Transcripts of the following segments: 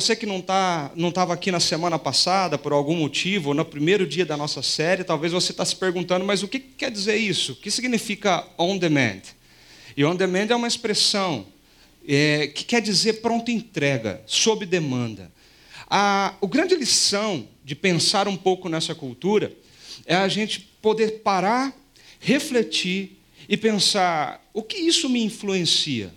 Você que não tá, não estava aqui na semana passada, por algum motivo, ou no primeiro dia da nossa série, talvez você está se perguntando, mas o que quer dizer isso? O que significa on demand? E on demand é uma expressão é, que quer dizer pronta entrega, sob demanda. A, a grande lição de pensar um pouco nessa cultura é a gente poder parar, refletir e pensar: o que isso me influencia?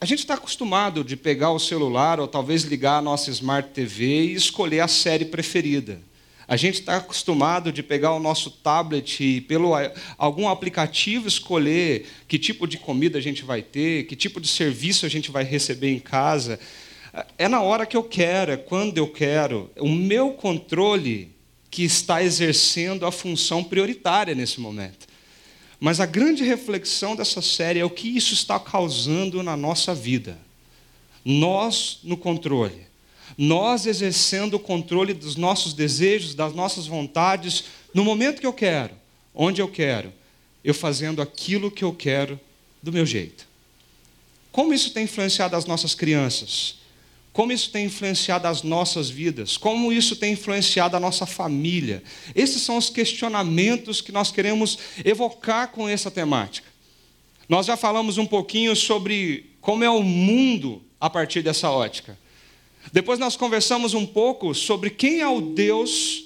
A gente está acostumado de pegar o celular ou talvez ligar a nossa Smart TV e escolher a série preferida. A gente está acostumado de pegar o nosso tablet e, pelo algum aplicativo, escolher que tipo de comida a gente vai ter, que tipo de serviço a gente vai receber em casa. É na hora que eu quero, é quando eu quero. O meu controle que está exercendo a função prioritária nesse momento. Mas a grande reflexão dessa série é o que isso está causando na nossa vida. Nós no controle. Nós exercendo o controle dos nossos desejos, das nossas vontades, no momento que eu quero, onde eu quero, eu fazendo aquilo que eu quero do meu jeito. Como isso tem influenciado as nossas crianças? Como isso tem influenciado as nossas vidas, como isso tem influenciado a nossa família. Esses são os questionamentos que nós queremos evocar com essa temática. Nós já falamos um pouquinho sobre como é o mundo a partir dessa ótica. Depois nós conversamos um pouco sobre quem é o Deus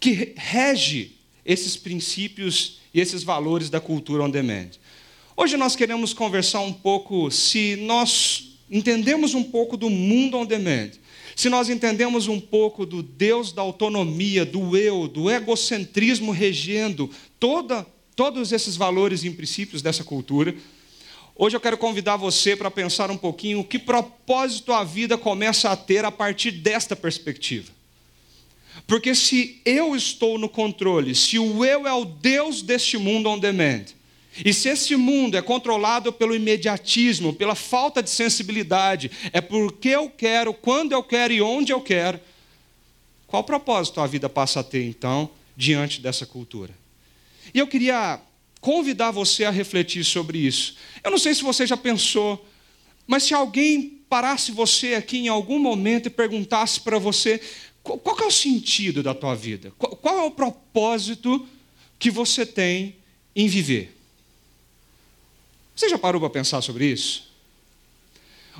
que rege esses princípios e esses valores da cultura on demand. Hoje nós queremos conversar um pouco se nós entendemos um pouco do mundo on demand, se nós entendemos um pouco do Deus da autonomia, do eu, do egocentrismo regendo toda, todos esses valores e princípios dessa cultura, hoje eu quero convidar você para pensar um pouquinho que propósito a vida começa a ter a partir desta perspectiva. Porque se eu estou no controle, se o eu é o Deus deste mundo on demand, e se esse mundo é controlado pelo imediatismo, pela falta de sensibilidade, é porque eu quero, quando eu quero e onde eu quero, qual propósito a vida passa a ter então diante dessa cultura? E eu queria convidar você a refletir sobre isso. Eu não sei se você já pensou, mas se alguém parasse você aqui em algum momento e perguntasse para você qual, é o sentido da tua vida? qual é o propósito que você tem em viver? Você já parou para pensar sobre isso?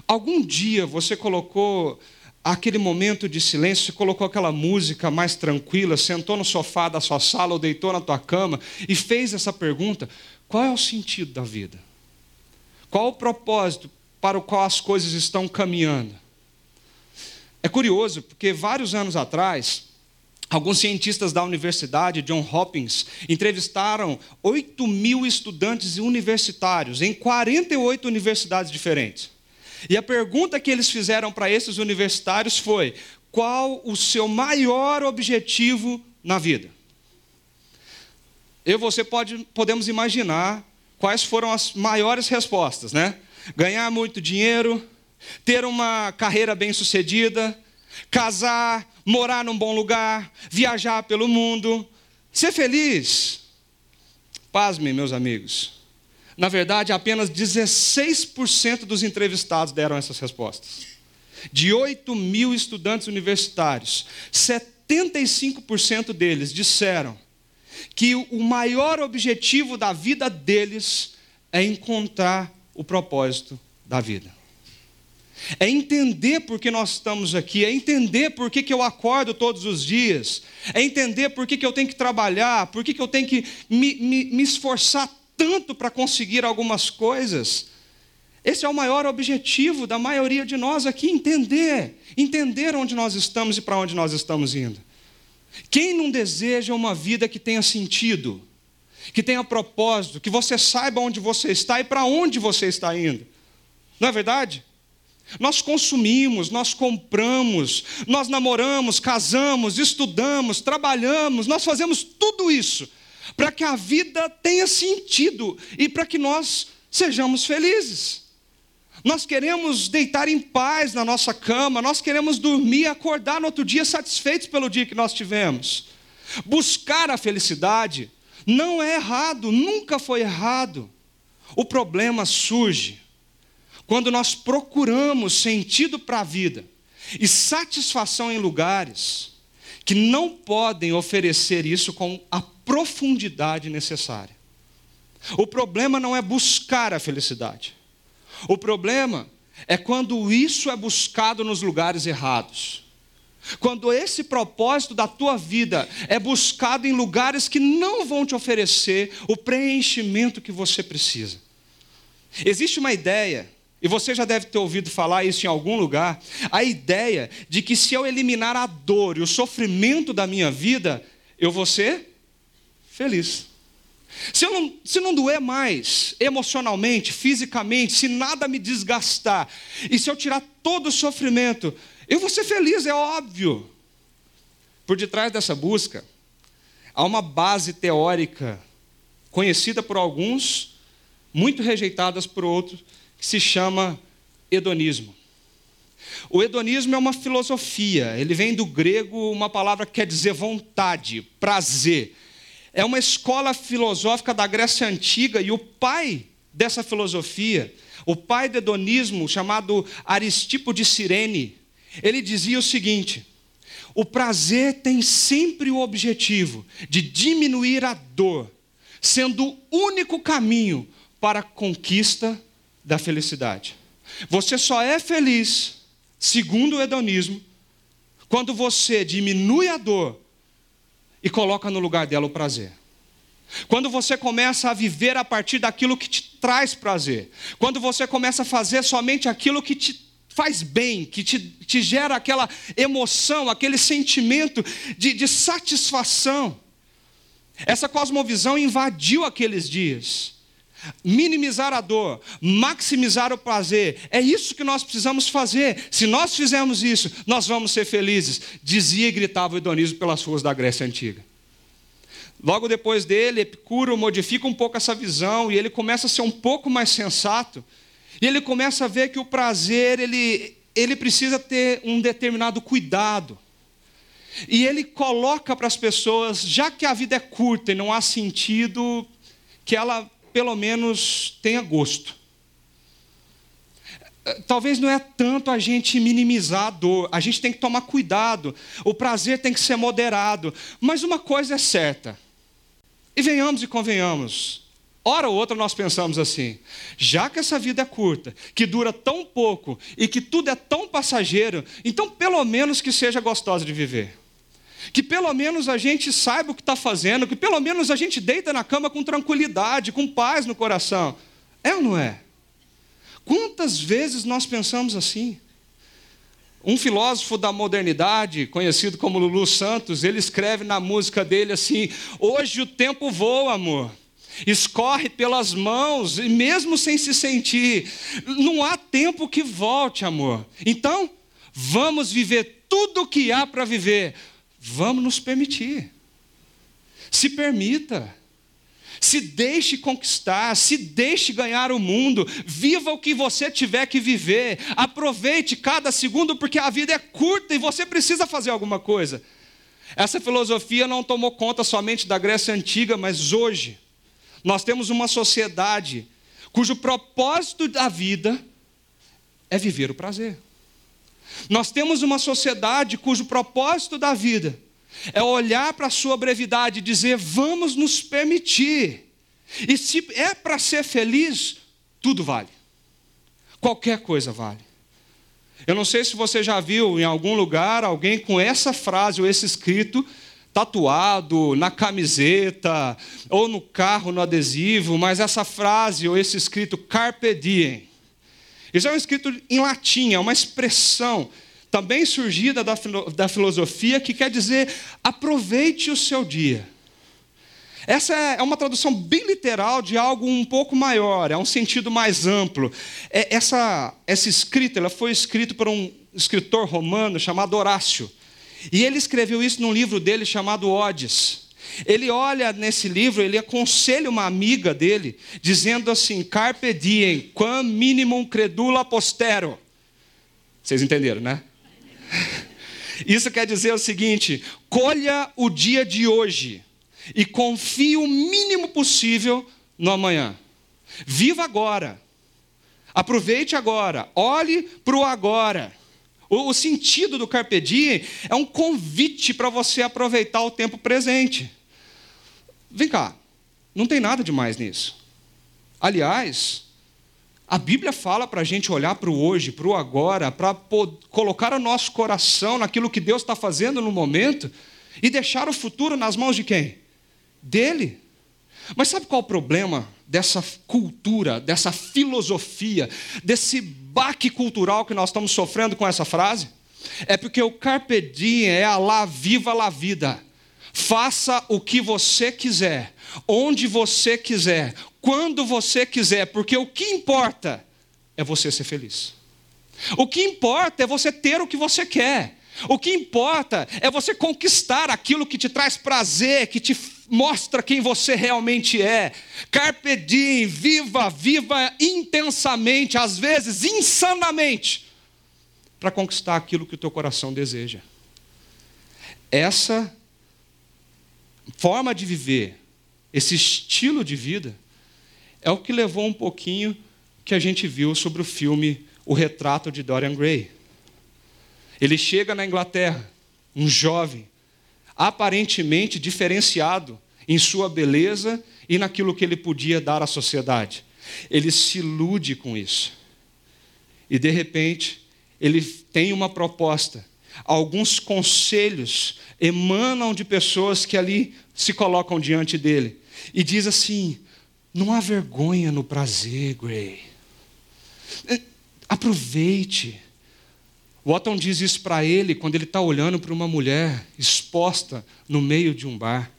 Algum dia você colocou aquele momento de silêncio, colocou aquela música mais tranquila, sentou no sofá da sua sala ou deitou na tua cama e fez essa pergunta: qual é o sentido da vida? Qual o propósito para o qual as coisas estão caminhando? É curioso, porque vários anos atrás, Alguns cientistas da Universidade John Hopkins entrevistaram 8 mil estudantes universitários em 48 universidades diferentes. E a pergunta que eles fizeram para esses universitários foi: qual o seu maior objetivo na vida? Eu e você pode, podemos imaginar quais foram as maiores respostas, né? Ganhar muito dinheiro, ter uma carreira bem-sucedida, casar, morar num bom lugar, viajar pelo mundo, ser feliz. Pasmem, meus amigos. Na verdade, apenas 16% dos entrevistados deram essas respostas. De 8 mil estudantes universitários, 75% deles disseram que o maior objetivo da vida deles é encontrar o propósito da vida. É entender por que nós estamos aqui, é entender por que, que eu acordo todos os dias, é entender por que, que eu tenho que trabalhar, por que, que eu tenho que me, me, me esforçar tanto para conseguir algumas coisas. Esse é o maior objetivo da maioria de nós aqui, entender, entender onde nós estamos e para onde nós estamos indo. Quem não deseja uma vida que tenha sentido, que tenha propósito, que você saiba onde você está e para onde você está indo? Não é verdade? Nós consumimos, nós compramos, nós namoramos, casamos, estudamos, trabalhamos, nós fazemos tudo isso para que a vida tenha sentido e para que nós sejamos felizes. Nós queremos deitar em paz na nossa cama, nós queremos dormir e acordar no outro dia satisfeitos pelo dia que nós tivemos. Buscar a felicidade não é errado, nunca foi errado. O problema surge quando nós procuramos sentido para a vida e satisfação em lugares que não podem oferecer isso com a profundidade necessária. O problema não é buscar a felicidade. O problema é quando isso é buscado nos lugares errados. Quando esse propósito da tua vida é buscado em lugares que não vão te oferecer o preenchimento que você precisa. Existe uma ideia, e você já deve ter ouvido falar isso em algum lugar, a ideia de que se eu eliminar a dor e o sofrimento da minha vida, eu vou ser feliz. Se, não, se não doer mais emocionalmente, fisicamente, se nada me desgastar, e se eu tirar todo o sofrimento, eu vou ser feliz, é óbvio. Por detrás dessa busca, há uma base teórica, conhecida por alguns, muito rejeitadas por outros, que se chama hedonismo. O hedonismo é uma filosofia, ele vem do grego, uma palavra que quer dizer vontade, prazer é uma escola filosófica da Grécia Antiga e o pai dessa filosofia, o pai do hedonismo, chamado Aristipo de Cirene, ele dizia o seguinte: o prazer tem sempre o objetivo de diminuir a dor, sendo o único caminho para a conquista da felicidade. Você só é feliz, segundo o hedonismo, quando você diminui a dor e coloca no lugar dela o prazer. Quando você começa a viver a partir daquilo que te traz prazer, quando você começa a fazer somente aquilo que te faz bem, que te, te gera aquela emoção, aquele sentimento de, de satisfação. Essa cosmovisão invadiu aqueles dias. Minimizar a dor, maximizar o prazer, é isso que nós precisamos fazer. Se nós fizermos isso, nós vamos ser felizes, dizia e gritava o hedonismo pelas ruas da Grécia Antiga. Logo depois dele, Epicuro modifica um pouco essa visão e ele começa a ser um pouco mais sensato. E ele começa a ver que o prazer, ele, ele precisa ter um determinado cuidado. E ele coloca para as pessoas, já que a vida é curta e não há sentido, que ela pelo menos tenha gosto. Talvez não é tanto a gente minimizar a dor, a gente tem que tomar cuidado, o prazer tem que ser moderado. Mas uma coisa é certa, e venhamos e convenhamos, hora ou outra nós pensamos assim: já que essa vida é curta, que dura tão pouco e que tudo é tão passageiro, então pelo menos que seja gostosa de viver. Que pelo menos a gente saiba o que está fazendo, que pelo menos a gente deita na cama com tranquilidade, com paz no coração. É ou não é? Quantas vezes nós pensamos assim? Um filósofo da modernidade, conhecido como Lulu Santos, ele escreve na música dele assim: Hoje o tempo voa, amor. Escorre pelas mãos, e mesmo sem se sentir, não há tempo que volte, amor. Então, vamos viver tudo o que há para viver. Vamos nos permitir. Se permita. Se deixe conquistar, se deixe ganhar o mundo, viva o que você tiver que viver, aproveite cada segundo, porque a vida é curta e você precisa fazer alguma coisa. Essa filosofia não tomou conta somente da Grécia Antiga, mas hoje, nós temos uma sociedade cujo propósito da vida é viver o prazer. Nós temos uma sociedade cujo propósito da vida é olhar para a sua brevidade e dizer: vamos nos permitir. E se é para ser feliz, tudo vale. Qualquer coisa vale. Eu não sei se você já viu em algum lugar alguém com essa frase ou esse escrito tatuado na camiseta ou no carro, no adesivo, mas essa frase ou esse escrito carpe diem. Isso é um escrito em latim, é uma expressão também surgida da, da filosofia, que quer dizer aproveite o seu dia. Essa é, é uma tradução bem literal de algo um pouco maior, é um sentido mais amplo. É, essa, essa escrita ela foi escrita por um escritor romano chamado Horácio. E ele escreveu isso num livro dele chamado Odes. Ele olha nesse livro, ele aconselha uma amiga dele, dizendo assim: Carpe diem, quam minimum credula postero. Vocês entenderam, né? Isso quer dizer o seguinte: colha o dia de hoje e confie o mínimo possível no amanhã. Viva agora. Aproveite agora, olhe para o agora. O, sentido do Carpe Diem é um convite para você aproveitar o tempo presente. Vem cá, não tem nada demais nisso. Aliás, a Bíblia fala para a gente olhar para o hoje, para o agora, para colocar o nosso coração naquilo que Deus está fazendo no momento e deixar o futuro nas mãos de quem? Dele. Mas sabe qual é o problema dessa cultura, dessa filosofia, desse baque cultural que nós estamos sofrendo com essa frase? É porque o carpe diem é a lá viva la vida. Faça o que você quiser, onde você quiser, quando você quiser, porque o que importa é você ser feliz. O que importa é você ter o que você quer. O que importa é você conquistar aquilo que te traz prazer, que te mostra quem você realmente é. Carpe diem, viva, viva intensamente, às vezes insanamente, para conquistar aquilo que o teu coração deseja. Essa forma de viver, esse estilo de vida, é o que levou um pouquinho que a gente viu sobre o filme O Retrato de Dorian Gray. Ele chega na Inglaterra, um jovem, aparentemente diferenciado em sua beleza e naquilo que ele podia dar à sociedade. Ele se ilude com isso. E de repente, ele tem uma proposta. Alguns conselhos emanam de pessoas que ali se colocam diante dele. E diz assim: não há vergonha no prazer, Gray. Aproveite. Watton diz isso para ele quando ele está olhando para uma mulher exposta no meio de um bar.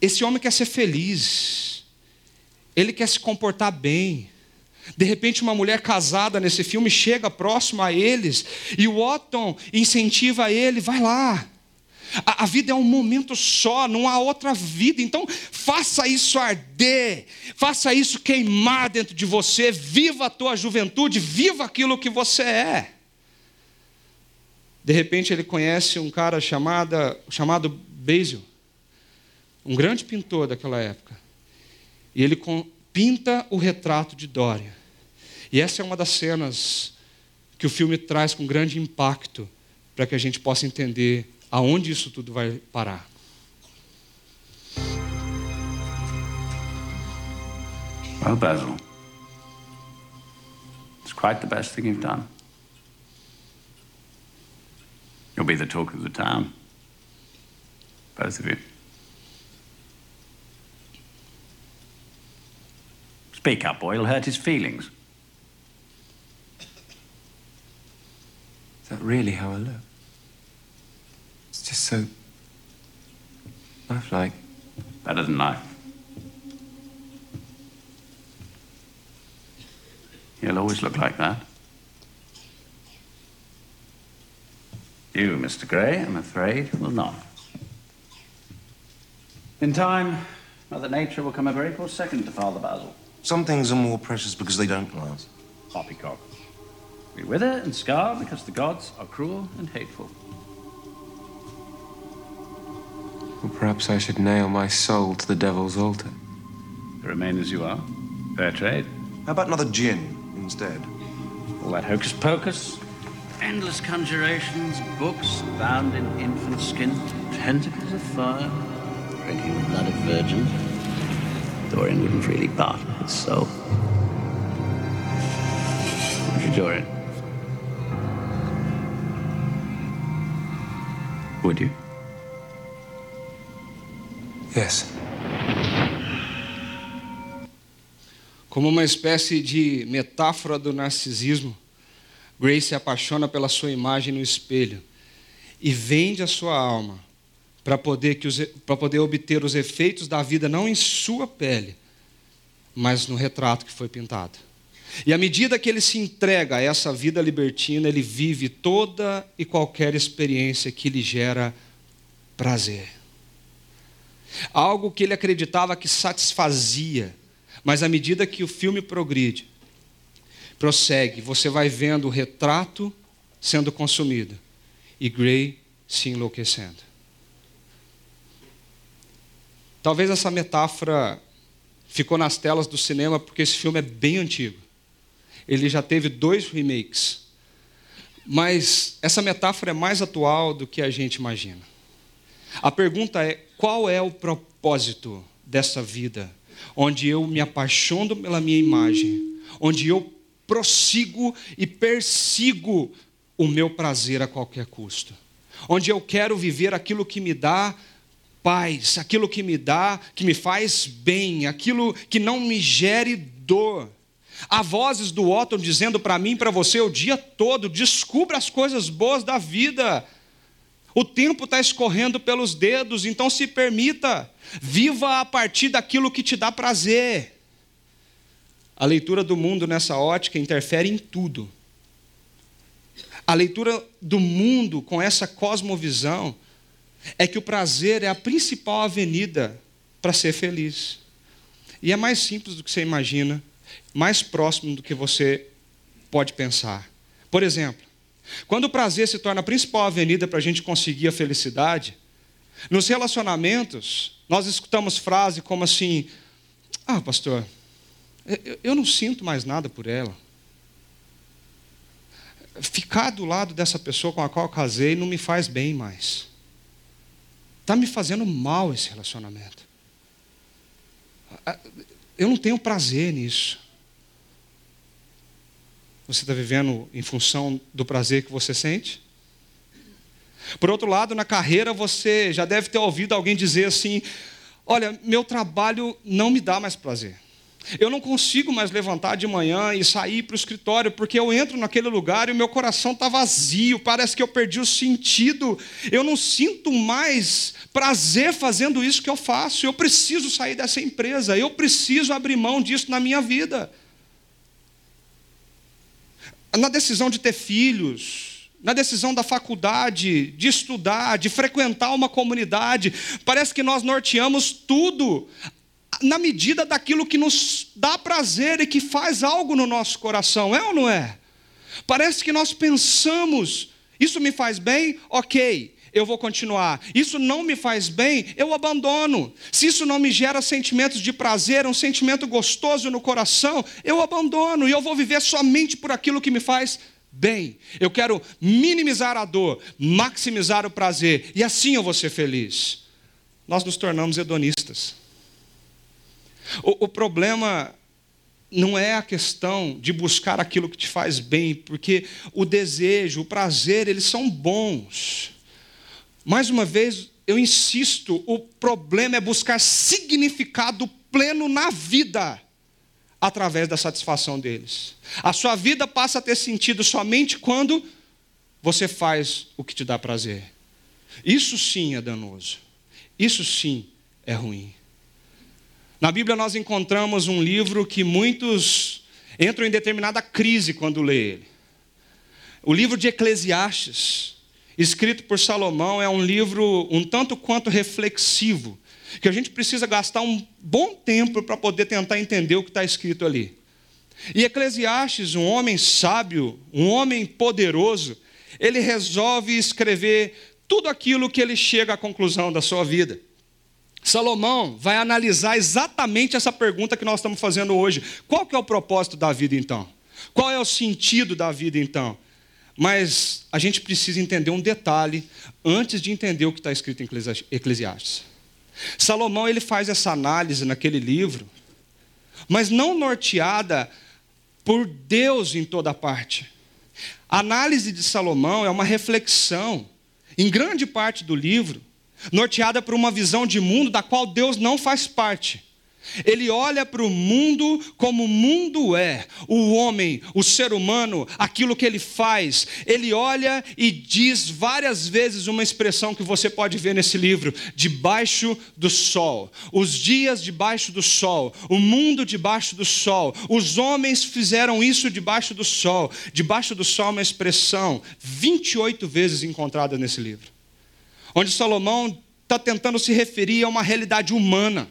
Esse homem quer ser feliz, ele quer se comportar bem. De repente, uma mulher casada nesse filme chega próximo a eles e o Watton incentiva ele: vai lá, a, a, vida é um momento só, não há outra vida. Então, faça isso arder, faça isso queimar dentro de você, viva a tua juventude, viva aquilo que você é. De repente, ele conhece um cara chamada, chamado Basil, um grande pintor daquela época. E ele pinta o retrato de Dória. E essa é uma das cenas que o filme traz com grande impacto para que a gente possa entender aonde isso tudo vai parar. Well, Basil, it's quite the best thing you've done. You'll be the talk of the town. Both of you. Speak up, or you'll hurt his feelings. Is that really how I look? It's just so lifelike. Better than life. He'll always look like that. You, Mr. Gray, I'm afraid, will not. In time, Mother Nature will come a very close second to Father Basil. Some things are more precious because they don't last. Poppycock. We wither and scar because the gods are cruel and hateful. Or perhaps I should nail my soul to the devil's altar. Remain as you are. Fair trade. How about another gin instead? All that hocus pocus, endless conjurations, books bound in infant skin, tentacles of fire, drinking the blood of virgins. Dorian wouldn't really part Dorian? Would you? Yes. Como uma espécie de metáfora do narcisismo, Grace se apaixona pela sua imagem no espelho e vende a sua alma para poder, poder obter os efeitos da vida não em sua pele, mas no retrato que foi pintado. E à medida que ele se entrega a essa vida libertina, ele vive toda e qualquer experiência que lhe gera prazer. Algo que ele acreditava que satisfazia, mas à medida que o filme progride, prossegue, você vai vendo o retrato sendo consumido e Gray se enlouquecendo. Talvez essa metáfora ficou nas telas do cinema porque esse filme é bem antigo. ele já teve dois remakes. Mas essa metáfora é mais atual do que a gente imagina. A pergunta é: qual é o propósito dessa vida, onde eu me apaixono pela minha imagem, onde eu prossigo e persigo o meu prazer a qualquer custo, onde eu quero viver aquilo que me dá paz, aquilo que me dá, que me faz bem, aquilo que não me gere dor. Há vozes do Otton dizendo para mim e para você o dia todo: descubra as coisas boas da vida. O tempo está escorrendo pelos dedos, então se permita, viva a partir daquilo que te dá prazer. A leitura do mundo nessa ótica interfere em tudo. A leitura do mundo com essa cosmovisão é que o prazer é a principal avenida para ser feliz. E é mais simples do que você imagina, mais próximo do que você pode pensar. Por exemplo, quando o prazer se torna a principal avenida para a gente conseguir a felicidade, nos relacionamentos, nós escutamos frases como assim: Ah, pastor, eu não sinto mais nada por ela. Ficar do lado dessa pessoa com a qual casei não me faz bem mais. Está me fazendo mal esse relacionamento. Eu não tenho prazer nisso. Você está vivendo em função do prazer que você sente? Por outro lado, na carreira, você já deve ter ouvido alguém dizer assim: Olha, meu trabalho não me dá mais prazer. Eu não consigo mais levantar de manhã e sair para o escritório, porque eu entro naquele lugar e o meu coração está vazio, parece que eu perdi o sentido. Eu não sinto mais prazer fazendo isso que eu faço. Eu preciso sair dessa empresa, eu preciso abrir mão disso na minha vida. Na decisão de ter filhos, na decisão da faculdade, de estudar, de frequentar uma comunidade, parece que nós norteamos tudo na medida daquilo que nos dá prazer e que faz algo no nosso coração, é ou não é? Parece que nós pensamos, isso me faz bem, ok, eu vou continuar. Isso não me faz bem, eu abandono. Se isso não me gera sentimentos de prazer, um sentimento gostoso no coração, eu abandono e eu vou viver somente por aquilo que me faz bem. Eu quero minimizar a dor, maximizar o prazer, e assim eu vou ser feliz. Nós nos tornamos hedonistas. O, o problema não é a questão de buscar aquilo que te faz bem, porque o desejo, o prazer, eles são bons. Mais uma vez, eu insisto, o problema é buscar significado pleno na vida através da satisfação deles. A sua vida passa a ter sentido somente quando você faz o que te dá prazer. Isso sim é danoso. Isso sim é ruim. Na Bíblia nós encontramos um livro que muitos entram em determinada crise quando lê ele. O livro de Eclesiastes, escrito por Salomão, é um livro um tanto quanto reflexivo, que a gente precisa gastar um bom tempo para poder tentar entender o que está escrito ali. E Eclesiastes, um homem sábio, um homem poderoso, ele resolve escrever tudo aquilo que ele chega à conclusão da sua vida. Salomão vai analisar exatamente essa pergunta que nós estamos fazendo hoje. Qual que é o propósito da vida então? Qual é o sentido da vida então? Mas a gente precisa entender um detalhe antes de entender o que está escrito em Eclesiastes. Salomão ele faz essa análise naquele livro, mas não norteada por Deus em toda parte. A análise de Salomão é uma reflexão, em grande parte do livro, norteada por uma visão de mundo da qual Deus não faz parte. Ele olha para o mundo como o mundo é, o homem, o ser humano, aquilo que ele faz. Ele olha e diz várias vezes uma expressão que você pode ver nesse livro: debaixo do sol. Os dias debaixo do sol, o mundo debaixo do sol. Os homens fizeram isso debaixo do sol. Debaixo do sol é uma expressão 28 vezes encontrada nesse livro onde Salomão está tentando se referir a uma realidade humana,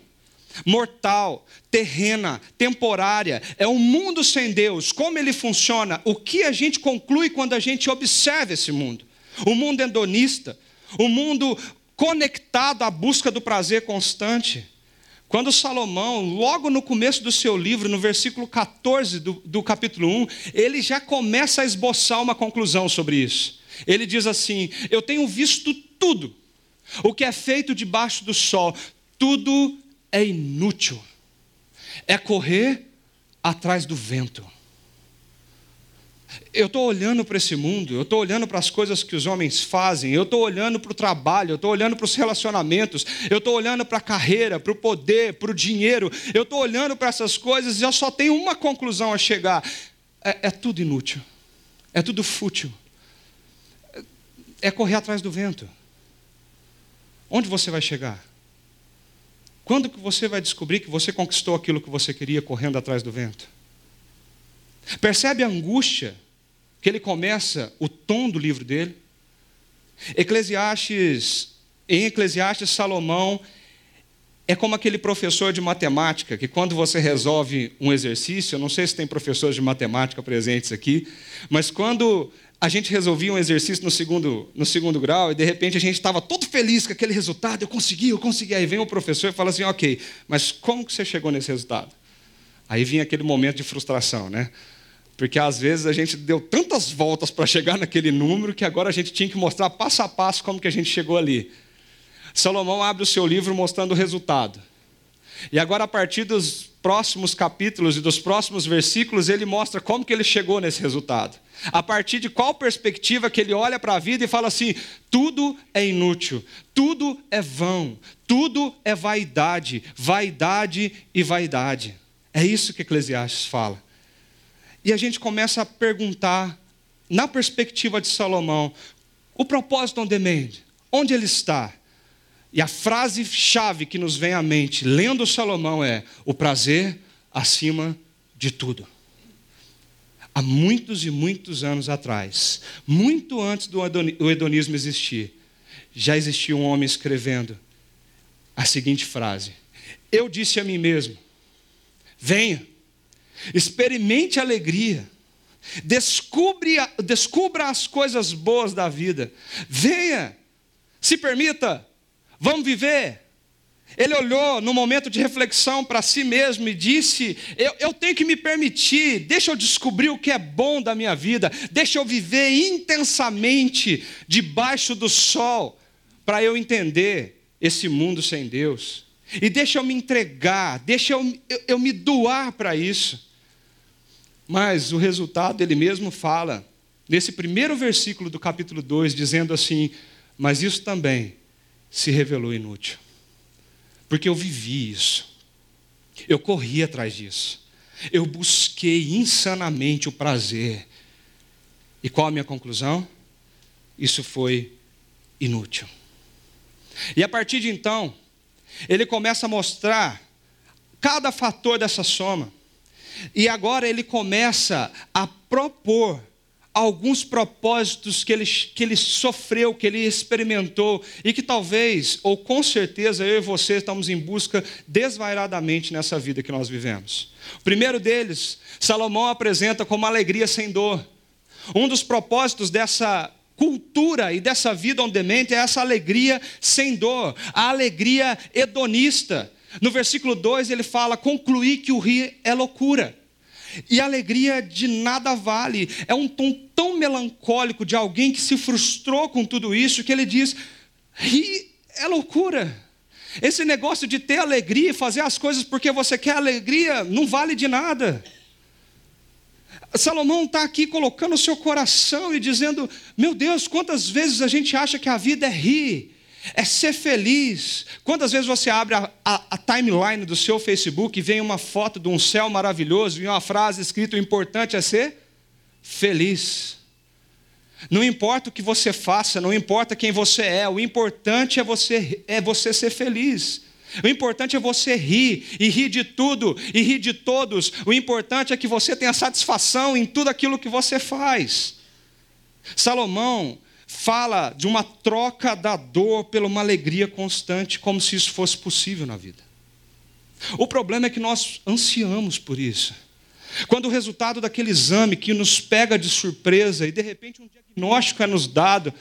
mortal, terrena, temporária. É um mundo sem Deus. Como ele funciona? O que a gente conclui quando a gente observa esse mundo? O mundo hedonista, o mundo conectado à busca do prazer constante. Quando Salomão, logo no começo do seu livro, no versículo 14 do, do capítulo 1, ele já começa a esboçar uma conclusão sobre isso. Ele diz assim: Eu tenho visto tudo, o que é feito debaixo do sol, tudo é inútil, é correr atrás do vento. Eu estou olhando para esse mundo, eu estou olhando para as coisas que os homens fazem, eu estou olhando para o trabalho, eu estou olhando para os relacionamentos, eu estou olhando para a carreira, para o poder, para o dinheiro, eu estou olhando para essas coisas e eu só tenho uma conclusão a chegar: é, é tudo inútil, é tudo fútil, é, é correr atrás do vento. Onde você vai chegar? Quando que você vai descobrir que você conquistou aquilo que você queria correndo atrás do vento? Percebe a angústia que ele começa o tom do livro dele? Eclesiastes, em Eclesiastes, Salomão é como aquele professor de matemática que quando você resolve um exercício, eu não sei se tem professores de matemática presentes aqui, mas quando a gente resolvia um exercício no segundo, no segundo grau e de repente a gente estava todo feliz com aquele resultado, eu consegui, eu consegui. Aí vem o professor e fala assim: ok, mas como que você chegou nesse resultado? Aí vinha aquele momento de frustração, né? Porque às vezes a gente deu tantas voltas para chegar naquele número que agora a gente tinha que mostrar passo a passo como que a gente chegou ali. Salomão abre o seu livro mostrando o resultado. E agora, a partir dos próximos capítulos e dos próximos versículos, ele mostra como que ele chegou nesse resultado. A partir de qual perspectiva que ele olha para a vida e fala assim: tudo é inútil, tudo é vão, tudo é vaidade, vaidade e vaidade. É isso que Eclesiastes fala. E a gente começa a perguntar, na perspectiva de Salomão, o propósito on demand, onde ele está? E a frase-chave que nos vem à mente, lendo Salomão, é: o prazer acima de tudo. Há muitos e muitos anos atrás, muito antes do hedonismo existir, já existia um homem escrevendo a seguinte frase: Eu disse a mim mesmo, venha experimente a alegria, descubra, descubra as coisas boas da vida, venha, se permita, vamos viver. Ele olhou no momento de reflexão para si mesmo e disse: eu, eu, tenho que me permitir, deixa eu descobrir o que é bom da minha vida, deixa eu viver intensamente debaixo do sol, para eu entender esse mundo sem Deus. E deixa eu me entregar, deixa eu, eu, eu me doar para isso. Mas o resultado ele mesmo fala, nesse primeiro versículo do capítulo 2, dizendo assim: Mas isso também se revelou inútil, porque eu vivi isso, eu corri atrás disso, eu busquei insanamente o prazer. E qual a minha conclusão? Isso foi inútil. E a partir de então, ele começa a mostrar cada fator dessa soma. E agora ele começa a propor alguns propósitos que ele, que ele sofreu, que ele experimentou, e que talvez, ou com certeza, eu e você estamos em busca desvairadamente nessa vida que nós vivemos. O primeiro deles, Salomão apresenta como alegria sem dor. Um dos propósitos dessa cultura e dessa vida on demand é essa alegria sem dor, a alegria hedonista. No versículo 2 ele fala: concluir que o rir é loucura. E a alegria de nada vale. É um tom tão melancólico de alguém que se frustrou com tudo isso que ele diz: rir é loucura. Esse negócio de ter alegria e fazer as coisas porque você quer alegria não vale de nada. Salomão está aqui colocando o seu coração e dizendo: Meu Deus, quantas vezes a gente acha que a vida é rir, é ser feliz. Quantas vezes você abre a, a, a, timeline do seu Facebook e vem uma foto de um céu maravilhoso e uma frase escrita: o importante é ser feliz. Não importa o que você faça, não importa quem você é, o importante é você, é você ser feliz. O importante é você rir, e rir de tudo, e rir de todos. O importante é que você tenha satisfação em tudo aquilo que você faz. Salomão, fala de uma troca da dor pela uma alegria constante, como se isso fosse possível na vida. O problema é que nós ansiamos por isso. Quando o resultado daquele exame que nos pega de surpresa e de repente um diagnóstico é nos dado,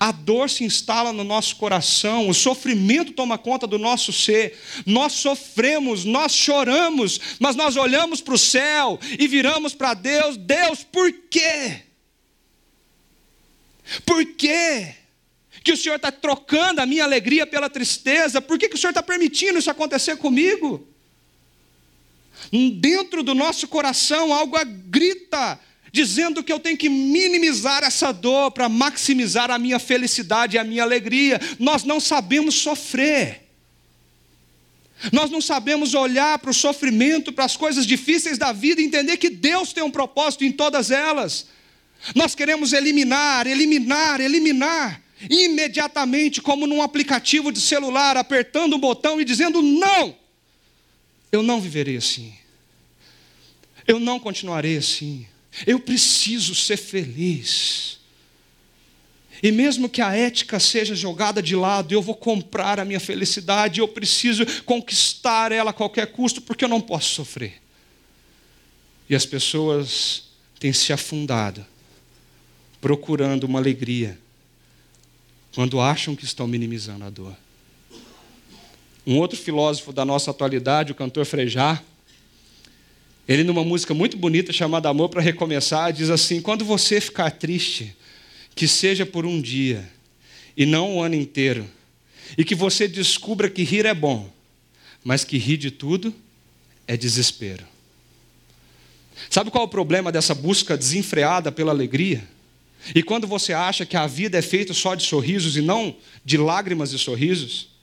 A dor se instala no nosso coração, o sofrimento toma conta do nosso ser. Nós sofremos, nós choramos, mas nós olhamos para o céu e viramos para Deus: Deus, por quê? Por quê? Que o Senhor está trocando a minha alegria pela tristeza? Por que, que o Senhor está permitindo isso acontecer comigo? Dentro do nosso coração, algo grita dizendo que eu tenho que minimizar essa dor para maximizar a minha felicidade e a minha alegria. Nós não sabemos sofrer. Nós não sabemos olhar para o sofrimento, para as coisas difíceis da vida e entender que Deus tem um propósito em todas elas. Nós queremos eliminar, eliminar, eliminar, imediatamente, como num aplicativo de celular, apertando o botão e dizendo: não, eu não viverei assim, eu não continuarei assim. Eu preciso ser feliz. E mesmo que a ética seja jogada de lado, eu vou comprar a minha felicidade, eu preciso conquistar ela a qualquer custo, porque eu não posso sofrer. E as pessoas têm se afundado, procurando uma alegria, quando acham que estão minimizando a dor. Um outro filósofo da nossa atualidade, o cantor Frejá, ele, numa música muito bonita chamada Amor para Recomeçar, diz assim: Quando você ficar triste, que seja por um dia e não o ano inteiro, e que você descubra que rir é bom, mas que rir de tudo é desespero. Sabe qual é o problema dessa busca desenfreada pela alegria? E quando você acha que a vida é feita só de sorrisos e não de lágrimas e sorrisos?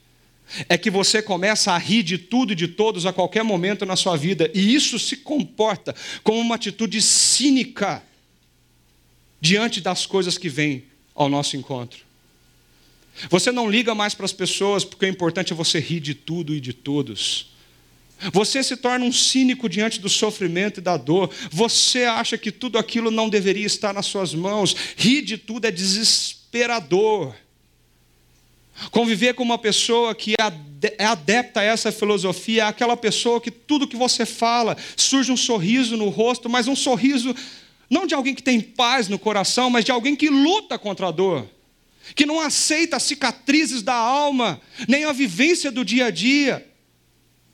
É que você começa a rir de tudo e de todos a qualquer momento na sua vida, e isso se comporta como uma atitude cínica diante das coisas que vêm ao nosso encontro. Você não liga mais para as pessoas porque o importante é você rir de tudo e de todos. Você se torna um cínico diante do sofrimento e da dor. Você acha que tudo aquilo não deveria estar nas suas mãos. Rir de tudo é desesperador. Conviver com uma pessoa que é adepta a essa filosofia é aquela pessoa que tudo que você fala surge um sorriso no rosto, mas um sorriso não de alguém que tem paz no coração, mas de alguém que luta contra a dor, que não aceita cicatrizes da alma, nem a vivência do dia a dia.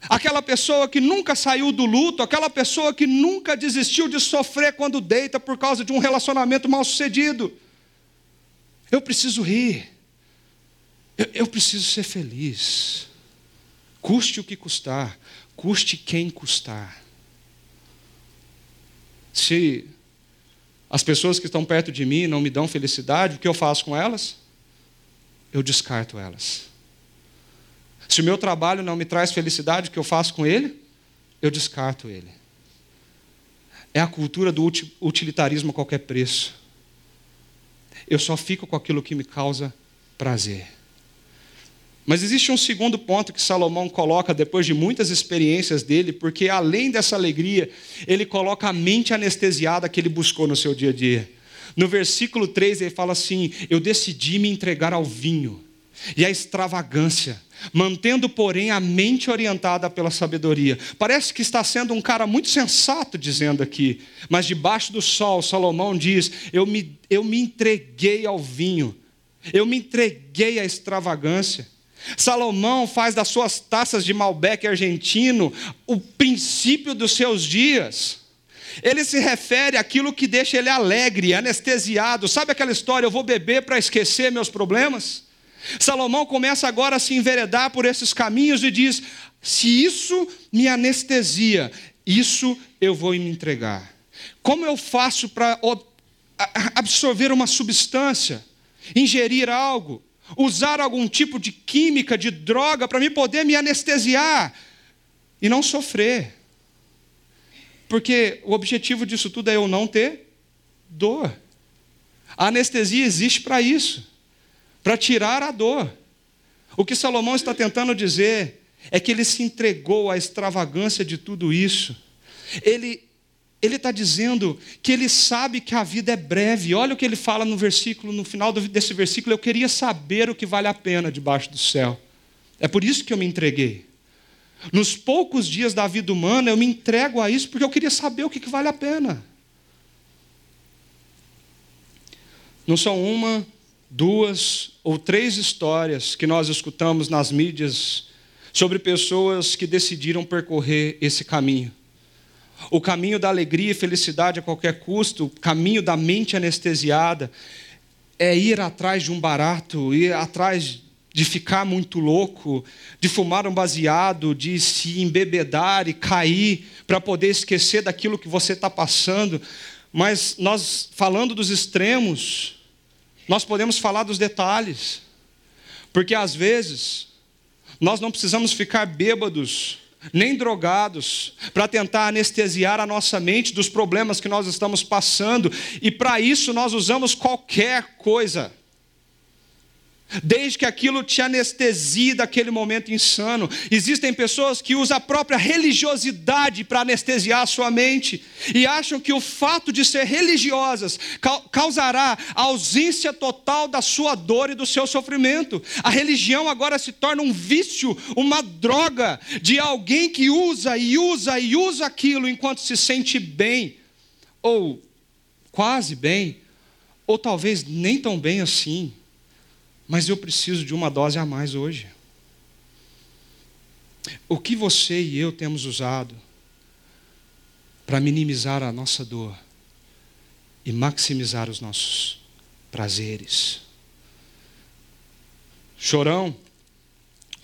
Aquela pessoa que nunca saiu do luto, aquela pessoa que nunca desistiu de sofrer quando deita por causa de um relacionamento mal sucedido. Eu preciso rir. Eu, eu preciso ser feliz. Custe o que custar, custe quem custar. Se as pessoas que estão perto de mim não me dão felicidade, o que eu faço com elas? Eu descarto elas. Se o meu trabalho não me traz felicidade, o que eu faço com ele? Eu descarto ele. É a cultura do utilitarismo a qualquer preço. Eu só fico com aquilo que me causa prazer. Mas existe um segundo ponto que Salomão coloca depois de muitas experiências dele, porque além dessa alegria, ele coloca a mente anestesiada que ele buscou no seu dia a dia. No versículo 3 ele fala assim: Eu decidi me entregar ao vinho e à extravagância, mantendo, porém, a mente orientada pela sabedoria. Parece que está sendo um cara muito sensato dizendo aqui, mas debaixo do sol, Salomão diz: Eu me, eu me entreguei ao vinho, eu me entreguei à extravagância. Salomão faz das suas taças de Malbec argentino o princípio dos seus dias. Ele se refere àquilo que deixa ele alegre, anestesiado. Sabe aquela história, eu vou beber para esquecer meus problemas? Salomão começa agora a se enveredar por esses caminhos e diz: se isso me anestesia, isso eu vou me entregar. Como eu faço para absorver uma substância, ingerir algo? Usar algum tipo de química, de droga, para me poder me anestesiar e não sofrer. Porque o objetivo disso tudo é eu não ter dor. A anestesia existe para isso para tirar a dor. O que Salomão está tentando dizer é que ele se entregou à extravagância de tudo isso. Ele ele está dizendo que ele sabe que a vida é breve. Olha o que ele fala no versículo, no final desse versículo. Eu queria saber o que vale a pena debaixo do céu. É por isso que eu me entreguei. Nos poucos dias da vida humana, eu me entrego a isso porque eu queria saber o que, vale a pena. Não são uma, duas ou três histórias que nós escutamos nas mídias sobre pessoas que decidiram percorrer esse caminho. O caminho da alegria e felicidade a qualquer custo, o caminho da mente anestesiada, é ir atrás de um barato, ir atrás de ficar muito louco, de fumar um baseado, de se embebedar e cair para poder esquecer daquilo que você está passando. Mas nós, falando dos extremos, nós podemos falar dos detalhes, porque às vezes nós não precisamos ficar bêbados, nem drogados, para tentar anestesiar a nossa mente dos problemas que nós estamos passando, e para isso nós usamos qualquer coisa desde que aquilo te anestesie daquele momento insano. Existem pessoas que usam a própria religiosidade para anestesiar a sua mente e acham que o fato de ser religiosas causará a ausência total da sua dor e do seu sofrimento. A religião agora se torna um vício, uma droga de alguém que usa e usa e usa aquilo enquanto se sente bem, ou quase bem, ou talvez nem tão bem assim mas eu preciso de uma dose a mais hoje. O que você e eu temos usado para minimizar a nossa dor e maximizar os nossos prazeres? Chorão,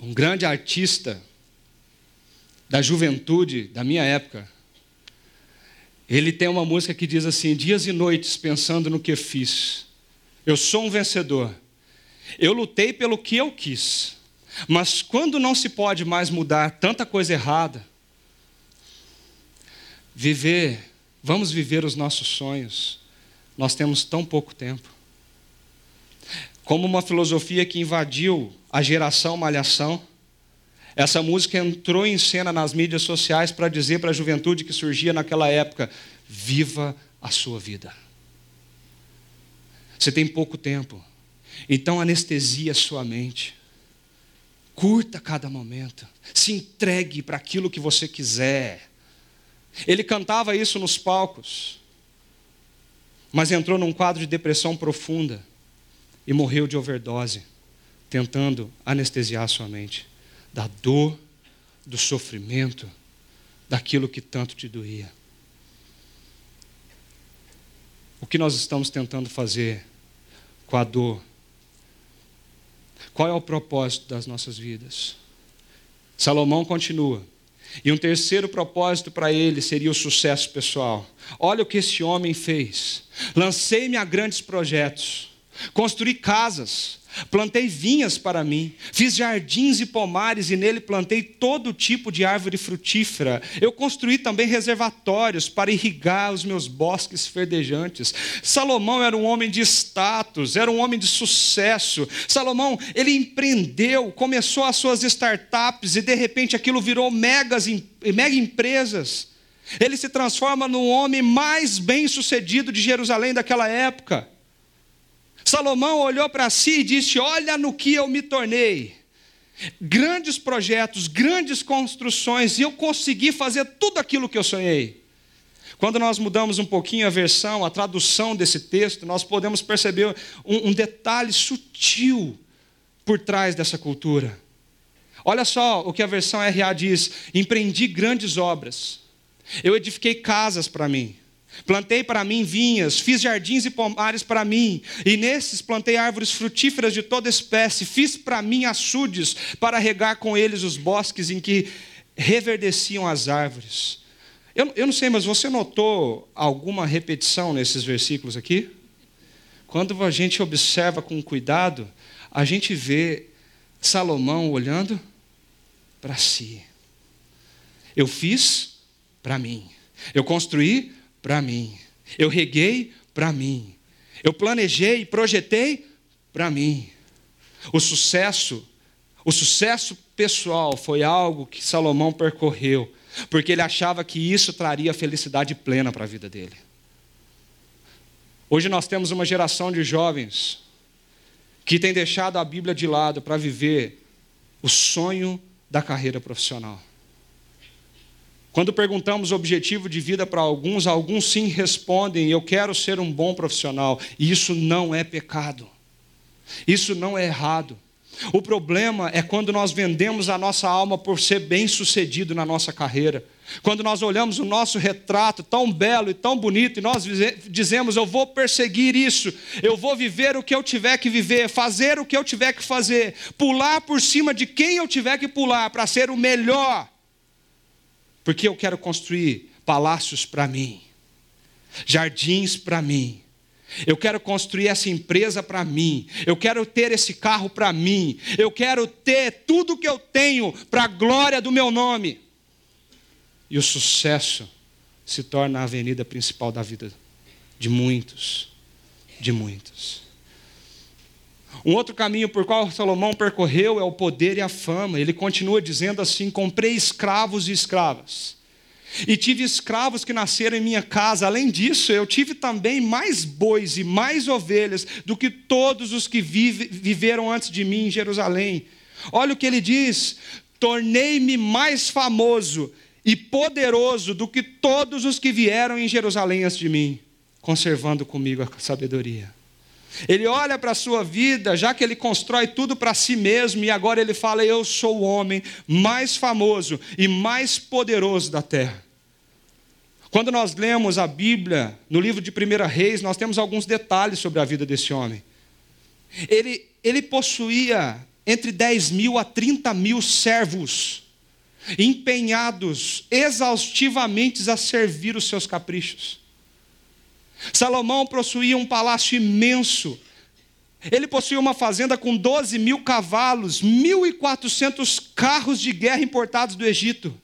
um grande artista da juventude da minha época, ele tem uma música que diz assim: Dias e noites pensando no que fiz, eu sou um vencedor eu lutei pelo que eu quis. Mas quando não se pode mais mudar tanta coisa errada, viver, vamos viver os nossos sonhos. Nós temos tão pouco tempo. Como uma filosofia que invadiu a geração malhação, essa música entrou em cena nas mídias sociais para dizer para a juventude que surgia naquela época: viva a sua vida. Você tem pouco tempo. Então anestesia sua mente. Curta cada momento. Se entregue para aquilo que você quiser. Ele cantava isso nos palcos, mas entrou num quadro de depressão profunda e morreu de overdose, tentando anestesiar sua mente da dor, do sofrimento, daquilo que tanto te doía. O que nós estamos tentando fazer com a dor qual é o propósito das nossas vidas? Salomão continua. E um terceiro propósito para ele seria o sucesso pessoal. Olha o que esse homem fez. Lancei-me a grandes projetos, construí casas, Plantei vinhas para mim, fiz jardins e pomares e nele plantei todo tipo de árvore frutífera. Eu construí também reservatórios para irrigar os meus bosques verdejantes. Salomão era um homem de status, era um homem de sucesso. Salomão, ele empreendeu, começou as suas startups e de repente aquilo virou megas, mega empresas. Ele se transforma no homem mais bem-sucedido de Jerusalém daquela época. Salomão olhou para si e disse: Olha no que eu me tornei. Grandes projetos, grandes construções, e eu consegui fazer tudo aquilo que eu sonhei. Quando nós mudamos um pouquinho a versão, a tradução desse texto, nós podemos perceber um, um detalhe sutil por trás dessa cultura. Olha só o que a versão RA diz: empreendi grandes obras, eu edifiquei casas para mim, Plantei para mim vinhas, fiz jardins e pomares para mim, e nesses plantei árvores frutíferas de toda espécie, fiz para mim açudes para regar com eles os bosques em que reverdeciam as árvores. Eu, eu não sei, mas você notou alguma repetição nesses versículos aqui? Quando a gente observa com cuidado, a gente vê Salomão olhando para si. Eu fiz para mim. Eu construí para mim. Eu reguei para mim. Eu planejei e projetei para mim. O sucesso, o sucesso pessoal foi algo que Salomão percorreu, porque ele achava que isso traria felicidade plena para a vida dele. Hoje nós temos uma geração de jovens que tem deixado a Bíblia de lado para viver o sonho da carreira profissional. Quando perguntamos o objetivo de vida para alguns, alguns sim respondem: Eu quero ser um bom profissional. E isso não é pecado. Isso não é errado. O problema é quando nós vendemos a nossa alma por ser bem-sucedido na nossa carreira. Quando nós olhamos o nosso retrato tão belo e tão bonito e nós dizemos: Eu vou perseguir isso, eu vou viver o que eu tiver que viver, fazer o que eu tiver que fazer, pular por cima de quem eu tiver que pular para ser o melhor, porque eu quero construir palácios para mim, jardins para mim, eu quero construir essa empresa para mim. Eu quero ter esse carro para mim. Eu quero ter tudo que eu tenho para a glória do meu nome. E o sucesso se torna a avenida principal da vida de muitos, de muitos. Um outro caminho por qual Salomão percorreu é o poder e a fama. Ele continua dizendo assim: comprei escravos e escravas e tive escravos que nasceram em minha casa. Além disso, eu tive também mais bois e mais ovelhas do que todos os que vive, viveram antes de mim em Jerusalém. Olha o que ele diz: tornei-me mais famoso e poderoso do que todos os que vieram em Jerusalém antes de mim, conservando comigo a sabedoria. Ele olha para a sua vida, já que ele constrói tudo para si mesmo, e agora ele fala: Eu sou o homem mais famoso e mais poderoso da terra. Quando nós lemos a Bíblia, no livro de 1 Reis, nós temos alguns detalhes sobre a vida desse homem. Ele, ele possuía entre 10 mil a 30 mil servos, empenhados exaustivamente a servir os seus caprichos. Salomão possuía um palácio imenso. Ele possuía uma fazenda com 12 mil cavalos, 1.400 carros de guerra importados do Egito.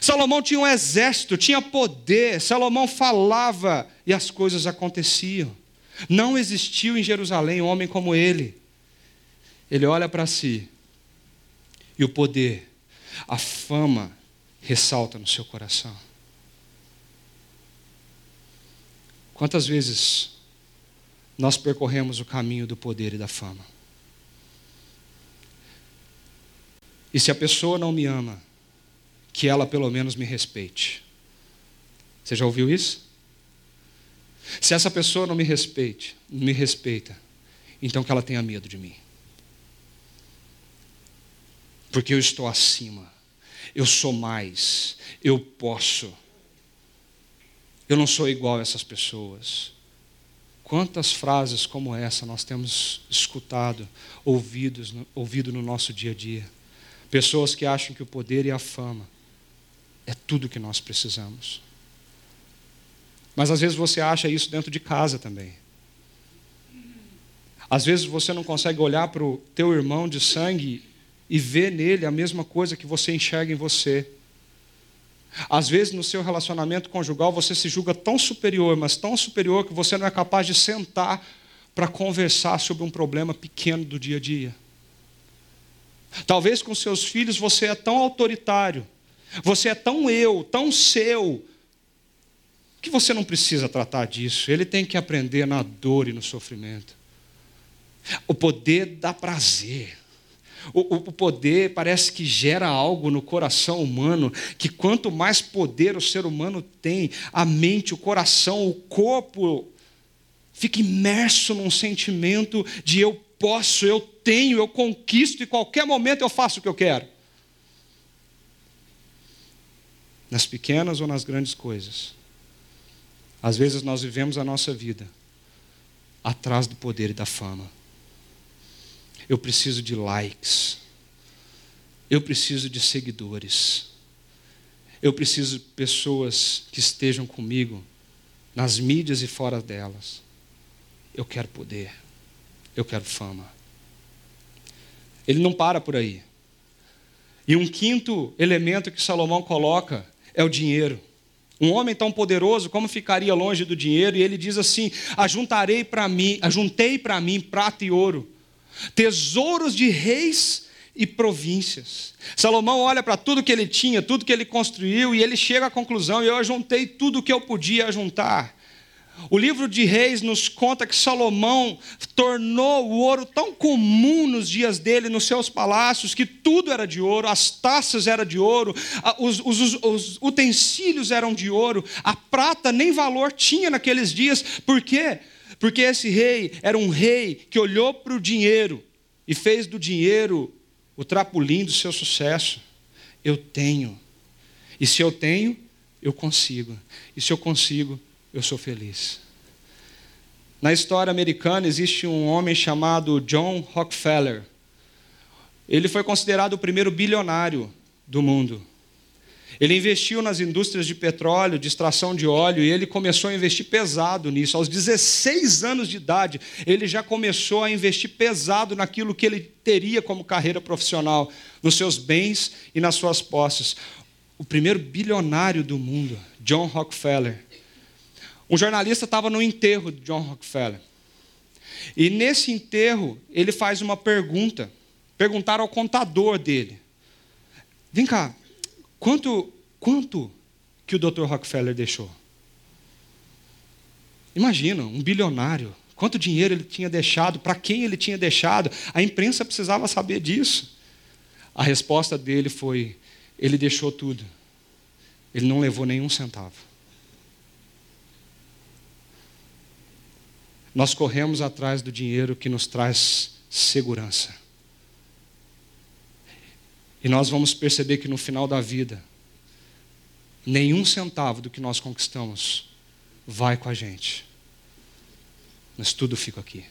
Salomão tinha um exército, tinha poder. Salomão falava e as coisas aconteciam. Não existiu em Jerusalém um homem como ele. Ele olha para si e o poder, a fama ressalta no seu coração. Quantas vezes nós percorremos o caminho do poder e da fama? E se a pessoa não me ama, que ela pelo menos me respeite. Você já ouviu isso? Se essa pessoa não me respeite, me respeita, então que ela tenha medo de mim. Porque eu estou acima, eu sou mais, eu posso. Eu não sou igual a essas pessoas. Quantas frases como essa nós temos escutado, ouvidos, ouvido no nosso dia a dia? Pessoas que acham que o poder e a fama é tudo que nós precisamos. Mas às vezes você acha isso dentro de casa também. Às vezes você não consegue olhar para o teu irmão de sangue e ver nele a mesma coisa que você enxerga em você. Às vezes, no seu relacionamento conjugal, você se julga tão superior, mas tão superior que você não é capaz de sentar para conversar sobre um problema pequeno do dia a dia. Talvez com seus filhos você é tão autoritário, você é tão eu, tão seu, que você não precisa tratar disso. Ele tem que aprender na dor e no sofrimento. O poder dá prazer. O, o, poder parece que gera algo no coração humano, que quanto mais poder o ser humano tem, a mente, o coração, o corpo, fica imerso num sentimento de eu posso, eu tenho, eu conquisto e qualquer momento eu faço o que eu quero. Nas pequenas ou nas grandes coisas. Às vezes nós vivemos a nossa vida atrás do poder e da fama. Eu preciso de likes. Eu preciso de seguidores. Eu preciso de pessoas que estejam comigo nas mídias e fora delas. Eu quero poder. Eu quero fama. Ele não para por aí. E um quinto elemento que Salomão coloca é o dinheiro. Um homem tão poderoso, como ficaria longe do dinheiro? E ele diz assim: Ajuntarei para mim, ajuntei para mim prata e ouro, tesouros de reis e províncias. Salomão olha para tudo que ele tinha, tudo que ele construiu, e ele chega à conclusão: eu ajuntei tudo que eu podia ajuntar. O livro de Reis nos conta que Salomão tornou o ouro tão comum nos dias dele, nos seus palácios, que tudo era de ouro, as taças eram de ouro, os, os, os utensílios eram de ouro, a prata nem valor tinha naqueles dias, por quê? Porque esse rei era um rei que olhou para o dinheiro e fez do dinheiro o trapulim do seu sucesso. Eu tenho. E se eu tenho, eu consigo. E se eu consigo, eu sou feliz. Na história americana existe um homem chamado John Rockefeller. Ele foi considerado o primeiro bilionário do mundo. Ele investiu nas indústrias de petróleo, de extração de óleo, e ele começou a investir pesado nisso. Aos 16 anos de idade, ele já começou a investir pesado naquilo que ele teria como carreira profissional, nos seus bens e nas suas posses. O primeiro bilionário do mundo, John Rockefeller. Um jornalista estava no enterro de John Rockefeller. E nesse enterro, ele faz uma pergunta. Perguntaram ao contador dele: Vem cá, Quanto, quanto que o Dr. Rockefeller deixou? Imagina, um bilionário. Quanto dinheiro ele tinha deixado, para quem ele tinha deixado. A imprensa precisava saber disso. A resposta dele foi: ele deixou tudo. Ele não levou nenhum centavo. Nós corremos atrás do dinheiro que nos traz segurança. E nós vamos perceber que no final da vida, nenhum centavo do que nós conquistamos vai com a gente. Mas tudo fica aqui.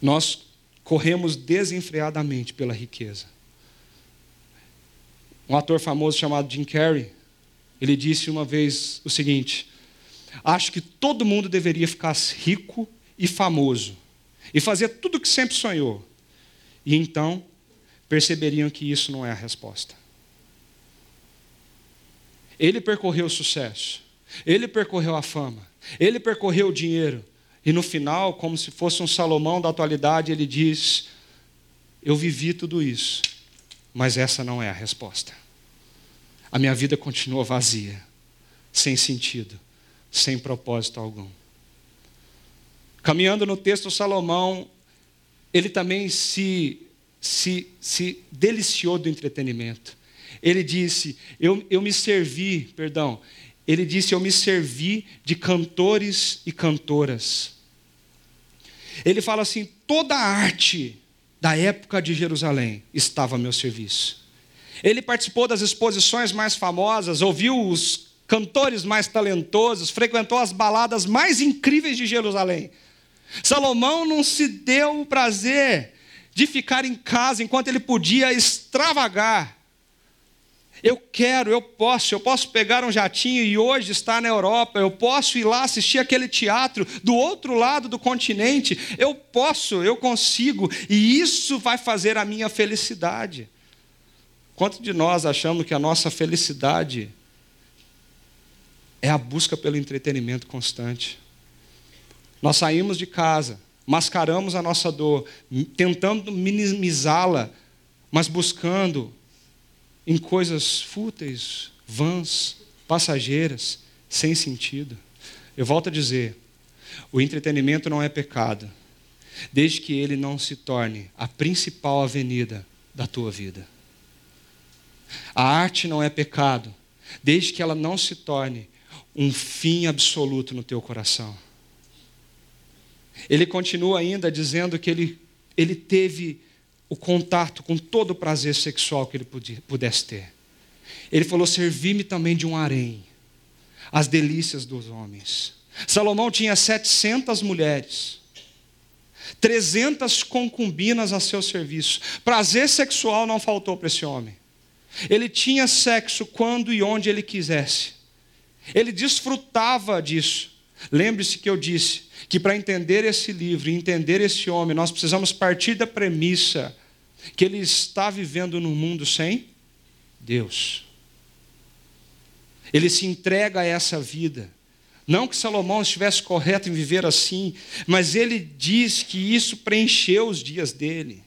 Nós corremos desenfreadamente pela riqueza. Um ator famoso chamado Jim Carrey, ele disse uma vez o seguinte: Acho que todo mundo deveria ficar rico e famoso e fazer tudo o que sempre sonhou e então perceberiam que isso não é a resposta. Ele percorreu o sucesso, ele percorreu a fama, ele percorreu o dinheiro, e no final, como se fosse um Salomão da atualidade, ele diz: Eu vivi tudo isso, mas essa não é a resposta. A minha vida continua vazia, sem sentido, sem propósito algum. Caminhando no texto, Salomão ele também se, se, se deliciou do entretenimento. Ele disse: eu, eu me servi, perdão, ele disse: Eu me servi de cantores e cantoras. Ele fala assim: toda a arte da época de Jerusalém estava a meu serviço. Ele participou das exposições mais famosas, ouviu os cantores mais talentosos, frequentou as baladas mais incríveis de Jerusalém. Salomão não se deu o prazer de ficar em casa enquanto ele podia extravagar. Eu quero, eu posso, eu posso pegar um jatinho e hoje estar na Europa, eu posso ir lá assistir aquele teatro do outro lado do continente, eu posso, eu consigo, e isso vai fazer a minha felicidade. Quanto de nós achamos que a nossa felicidade é a busca pelo entretenimento constante? Nós saímos de casa, mascaramos a nossa dor, tentando minimizá-la, mas buscando em coisas fúteis, vãs, passageiras, sem sentido. Eu volto a dizer: o entretenimento não é pecado, desde que ele não se torne a principal avenida da tua vida. A arte não é pecado, desde que ela não se torne um fim absoluto no teu coração. Ele continua ainda dizendo que ele, ele teve o contato com todo o prazer sexual que ele pudesse ter. Ele falou: Servi-me também de um harém, as delícias dos homens. Salomão tinha 700 mulheres, 300 concubinas a seu serviço. Prazer sexual não faltou para esse homem. Ele tinha sexo quando e onde ele quisesse. Ele desfrutava disso. Lembre-se que eu disse que para entender esse livro e entender esse homem, nós precisamos partir da premissa que ele está vivendo num mundo sem Deus. Ele se entrega a essa vida. Não que Salomão estivesse correto em viver assim, mas ele diz que isso preencheu os dias dele.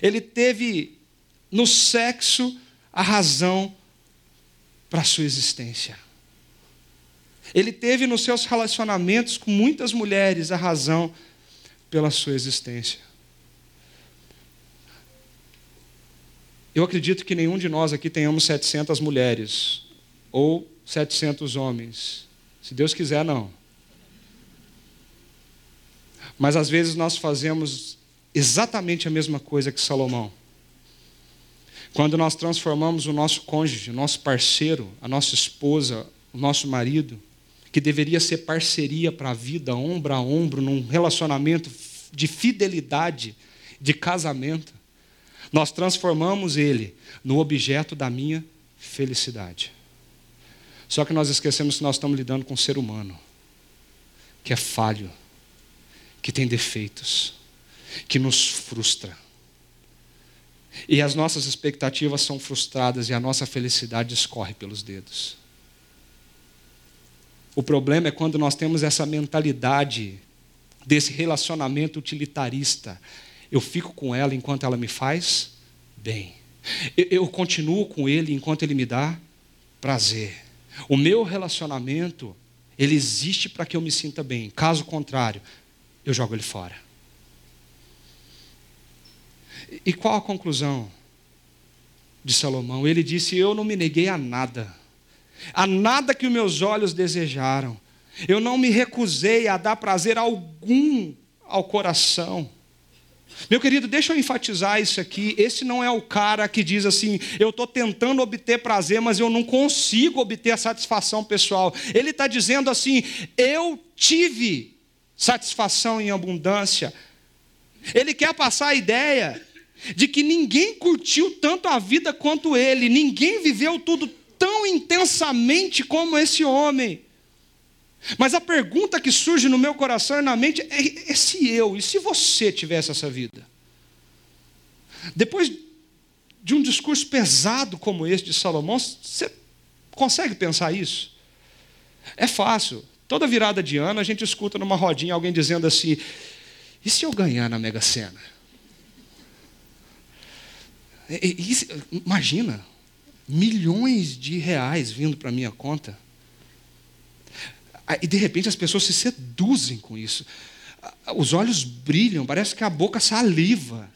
Ele teve no sexo a razão para a sua existência. Ele teve nos seus relacionamentos com muitas mulheres a razão pela sua existência. Eu acredito que nenhum de nós aqui tenhamos 700 mulheres ou 700 homens. Se Deus quiser, não. Mas às vezes nós fazemos exatamente a mesma coisa que Salomão. Quando nós transformamos o nosso cônjuge, o nosso parceiro, a nossa esposa, o nosso marido, que deveria ser parceria para a vida, ombro a ombro, num relacionamento de fidelidade, de casamento, nós transformamos ele no objeto da minha felicidade. Só que nós esquecemos que nós estamos lidando com um ser humano, que é falho, que tem defeitos, que nos frustra. E as nossas expectativas são frustradas e a nossa felicidade escorre pelos dedos. O problema é quando nós temos essa mentalidade desse relacionamento utilitarista. Eu fico com ela enquanto ela me faz bem. Eu, continuo com ele enquanto ele me dá prazer. O meu relacionamento, ele existe para que eu me sinta bem. Caso contrário, eu jogo ele fora. E qual a conclusão de Salomão? Ele disse: Eu não me neguei a nada, a nada que os meus olhos desejaram. Eu não me recusei a dar prazer algum ao coração. Meu querido, deixa eu enfatizar isso aqui. Esse não é o cara que diz assim: eu estou tentando obter prazer, mas eu não consigo obter a satisfação pessoal. Ele está dizendo assim: eu tive satisfação em abundância. Ele quer passar a ideia de que ninguém curtiu tanto a vida quanto ele, ninguém viveu tudo tão intensamente como esse homem. Mas a pergunta que surge no meu coração e na mente é, é se eu e se você tivesse essa vida. Depois de um discurso pesado como esse de Salomão, você consegue pensar isso? É fácil. Toda virada de ano a gente escuta numa rodinha alguém dizendo assim: e se eu ganhar na Mega Sena? Imagina, milhões de reais vindo para minha conta. E de repente as pessoas se seduzem com isso. Os olhos brilham, parece que a boca saliva.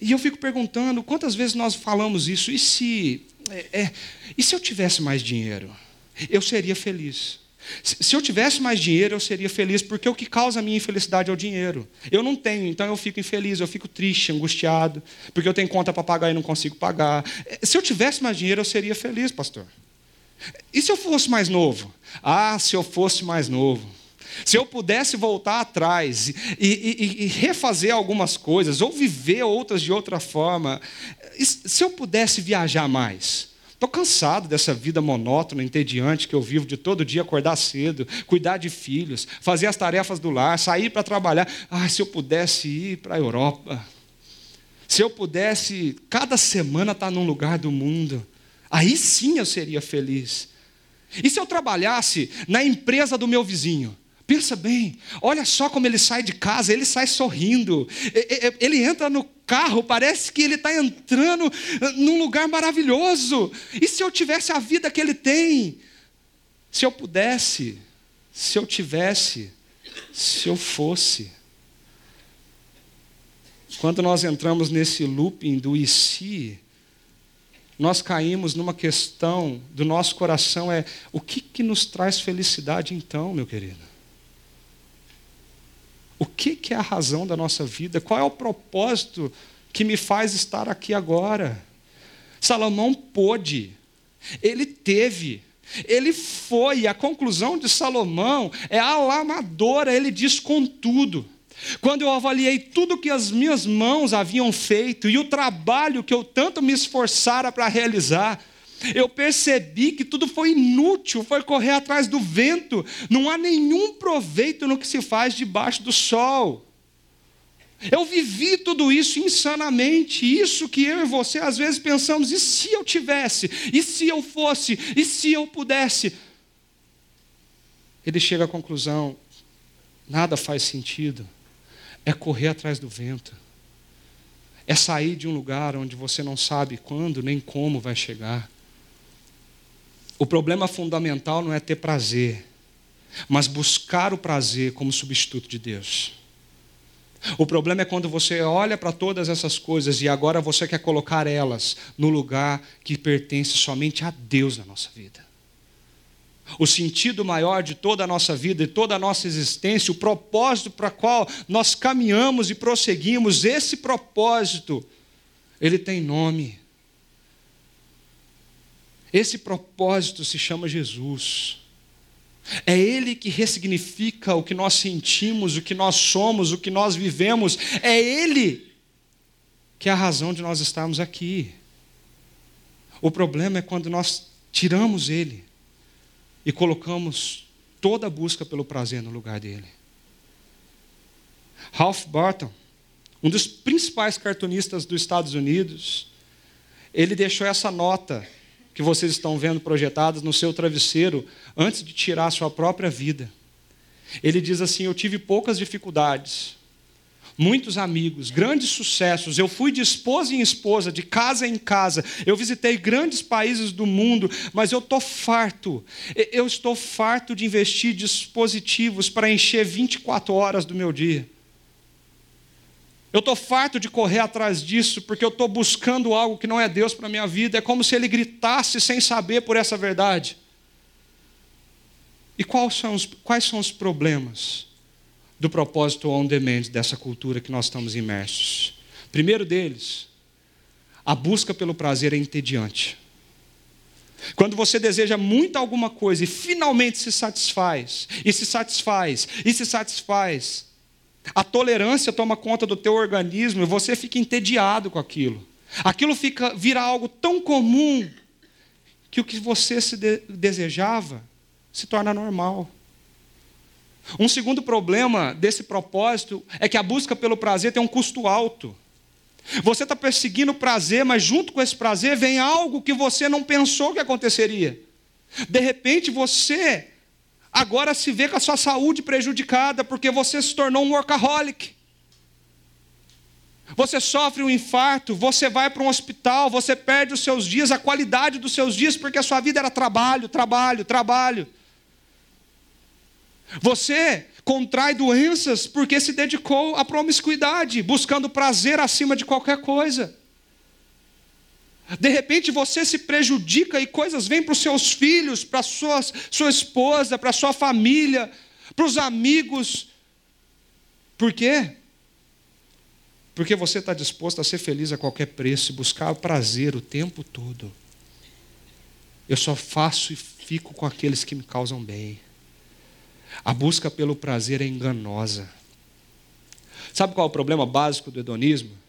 E eu fico perguntando, quantas vezes nós falamos isso? E se, é, é, e se eu tivesse mais dinheiro? Eu seria feliz. Se eu tivesse mais dinheiro, eu seria feliz, porque o que causa a minha infelicidade é o dinheiro. Eu não tenho, então eu fico infeliz, eu fico triste, angustiado, porque eu tenho conta para pagar e não consigo pagar. Se eu tivesse mais dinheiro, eu seria feliz, pastor. E se eu fosse mais novo? Ah, se eu fosse mais novo. Se eu pudesse voltar atrás e, e, e refazer algumas coisas, ou viver outras de outra forma, se eu pudesse viajar mais. Estou cansado dessa vida monótona, entediante que eu vivo de todo dia acordar cedo, cuidar de filhos, fazer as tarefas do lar, sair para trabalhar. Ah, se eu pudesse ir para a Europa. Se eu pudesse, cada semana estar tá num lugar do mundo. Aí sim eu seria feliz. E se eu trabalhasse na empresa do meu vizinho? Pensa bem, olha só como ele sai de casa, ele sai sorrindo, ele entra no carro, parece que ele está entrando num lugar maravilhoso. E se eu tivesse a vida que ele tem? Se eu pudesse, se eu tivesse, se eu fosse. Quando nós entramos nesse looping do e se, nós caímos numa questão do nosso coração é o que, que nos traz felicidade então, meu querido? O que, que é a razão da nossa vida? Qual é o propósito que me faz estar aqui agora? Salomão pôde, ele teve, ele foi, a conclusão de Salomão é alamadora, ele diz contudo. Quando eu avaliei tudo que as minhas mãos haviam feito e o trabalho que eu tanto me esforçara para realizar, eu percebi que tudo foi inútil, foi correr atrás do vento, não há nenhum proveito no que se faz debaixo do sol. Eu vivi tudo isso insanamente, isso que eu e você às vezes pensamos, e se eu tivesse, e se eu fosse, e se eu pudesse? Ele chega à conclusão: nada faz sentido, é correr atrás do vento, é sair de um lugar onde você não sabe quando nem como vai chegar. O problema fundamental não é ter prazer, mas buscar o prazer como substituto de Deus. O problema é quando você olha para todas essas coisas e agora você quer colocar elas no lugar que pertence somente a Deus na nossa vida. o sentido maior de toda a nossa vida e toda a nossa existência, o propósito para qual nós caminhamos e prosseguimos, esse propósito, ele tem nome. Esse propósito se chama Jesus. É Ele que ressignifica o que nós sentimos, o que nós somos, o que nós vivemos. É Ele que é a razão de nós estarmos aqui. O problema é quando nós tiramos Ele e colocamos toda a busca pelo prazer no lugar dele. Ralph Barton, um dos principais cartunistas dos Estados Unidos, ele deixou essa nota que vocês estão vendo projetada no seu travesseiro antes de tirar a sua própria vida. Ele diz assim: Eu tive poucas dificuldades, muitos amigos, grandes sucessos. Eu fui de esposa em esposa, de casa em casa. Eu visitei grandes países do mundo, mas eu estou farto. Eu estou farto de investir dispositivos para encher 24 horas do meu dia. Eu estou farto de correr atrás disso, porque eu estou buscando algo que não é Deus para a minha vida. É como se ele gritasse sem saber por essa verdade. E quais são os, quais são os problemas? do propósito on demand dessa cultura que nós estamos imersos. Primeiro deles, a busca pelo prazer é entediante. Quando você deseja muito alguma coisa e finalmente se satisfaz, e se satisfaz, e se satisfaz, a tolerância toma conta do teu organismo e você fica entediado com aquilo. Aquilo fica vira algo tão comum que o que você se de, desejava se torna normal. Um segundo problema desse propósito é que a busca pelo prazer tem um custo alto. Você está perseguindo o prazer, mas junto com esse prazer vem algo que você não pensou que aconteceria. De repente você agora se vê com a sua saúde prejudicada porque você se tornou um workaholic. Você sofre um infarto, você vai para um hospital, você perde os seus dias, a qualidade dos seus dias, porque a sua vida era trabalho, trabalho, trabalho. Você contrai doenças porque se dedicou à promiscuidade, buscando prazer acima de qualquer coisa. De repente você se prejudica e coisas vêm para os seus filhos, para a sua, esposa, para sua família, para os amigos. Por quê? Porque você está disposto a ser feliz a qualquer preço e buscar prazer o tempo todo. Eu só faço e fico com aqueles que me causam bem. A busca pelo prazer é enganosa. Sabe qual é o problema básico do hedonismo?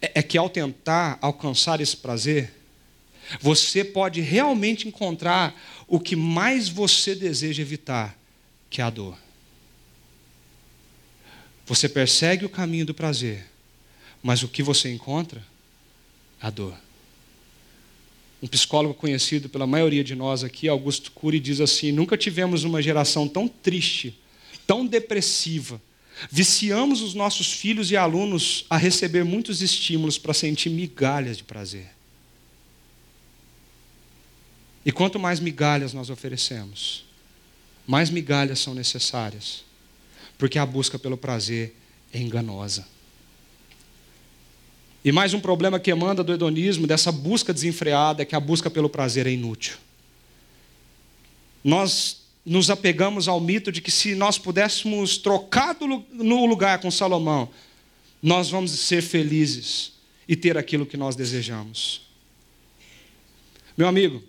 É, é que ao tentar alcançar esse prazer, você pode realmente encontrar o que mais você deseja evitar, que é a dor. Você persegue o caminho do prazer, mas o que você encontra? A dor. Um psicólogo conhecido pela maioria de nós aqui, Augusto Cury, diz assim: Nunca tivemos uma geração tão triste, tão depressiva. Viciamos os nossos filhos e alunos a receber muitos estímulos para sentir migalhas de prazer. E quanto mais migalhas nós oferecemos, mais migalhas são necessárias, porque a busca pelo prazer é enganosa. E mais um problema que emana do hedonismo, dessa busca desenfreada, é que a busca pelo prazer é inútil. Nós nos apegamos ao mito de que se nós pudéssemos trocar no lugar com Salomão, nós vamos ser felizes e ter aquilo que nós desejamos. Meu amigo,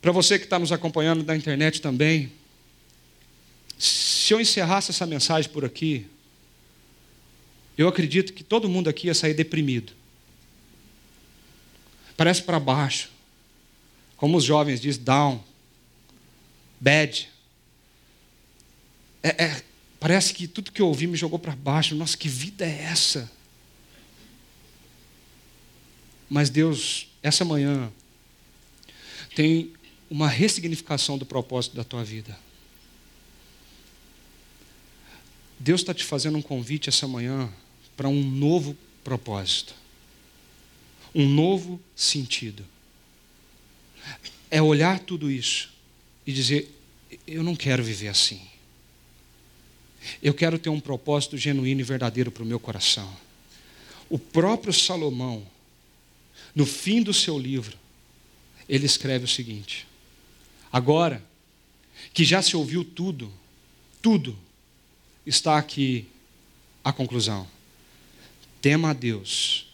para você que está nos acompanhando na internet também, se eu encerrasse essa mensagem por aqui, eu acredito que todo mundo aqui ia sair deprimido. Parece para baixo. Como os jovens dizem, down, bad. É, é, parece que tudo que eu ouvi me jogou para baixo. Nossa, que vida é essa? Mas Deus, essa manhã, tem uma ressignificação do propósito da tua vida. Deus está te fazendo um convite essa manhã para um novo propósito, um novo sentido. É olhar tudo isso e dizer: eu não quero viver assim. Eu quero ter um propósito genuíno e verdadeiro para o meu coração. O próprio Salomão, no fim do seu livro, ele escreve o seguinte: Agora que já se ouviu tudo, tudo, está aqui a conclusão. Tema a Deus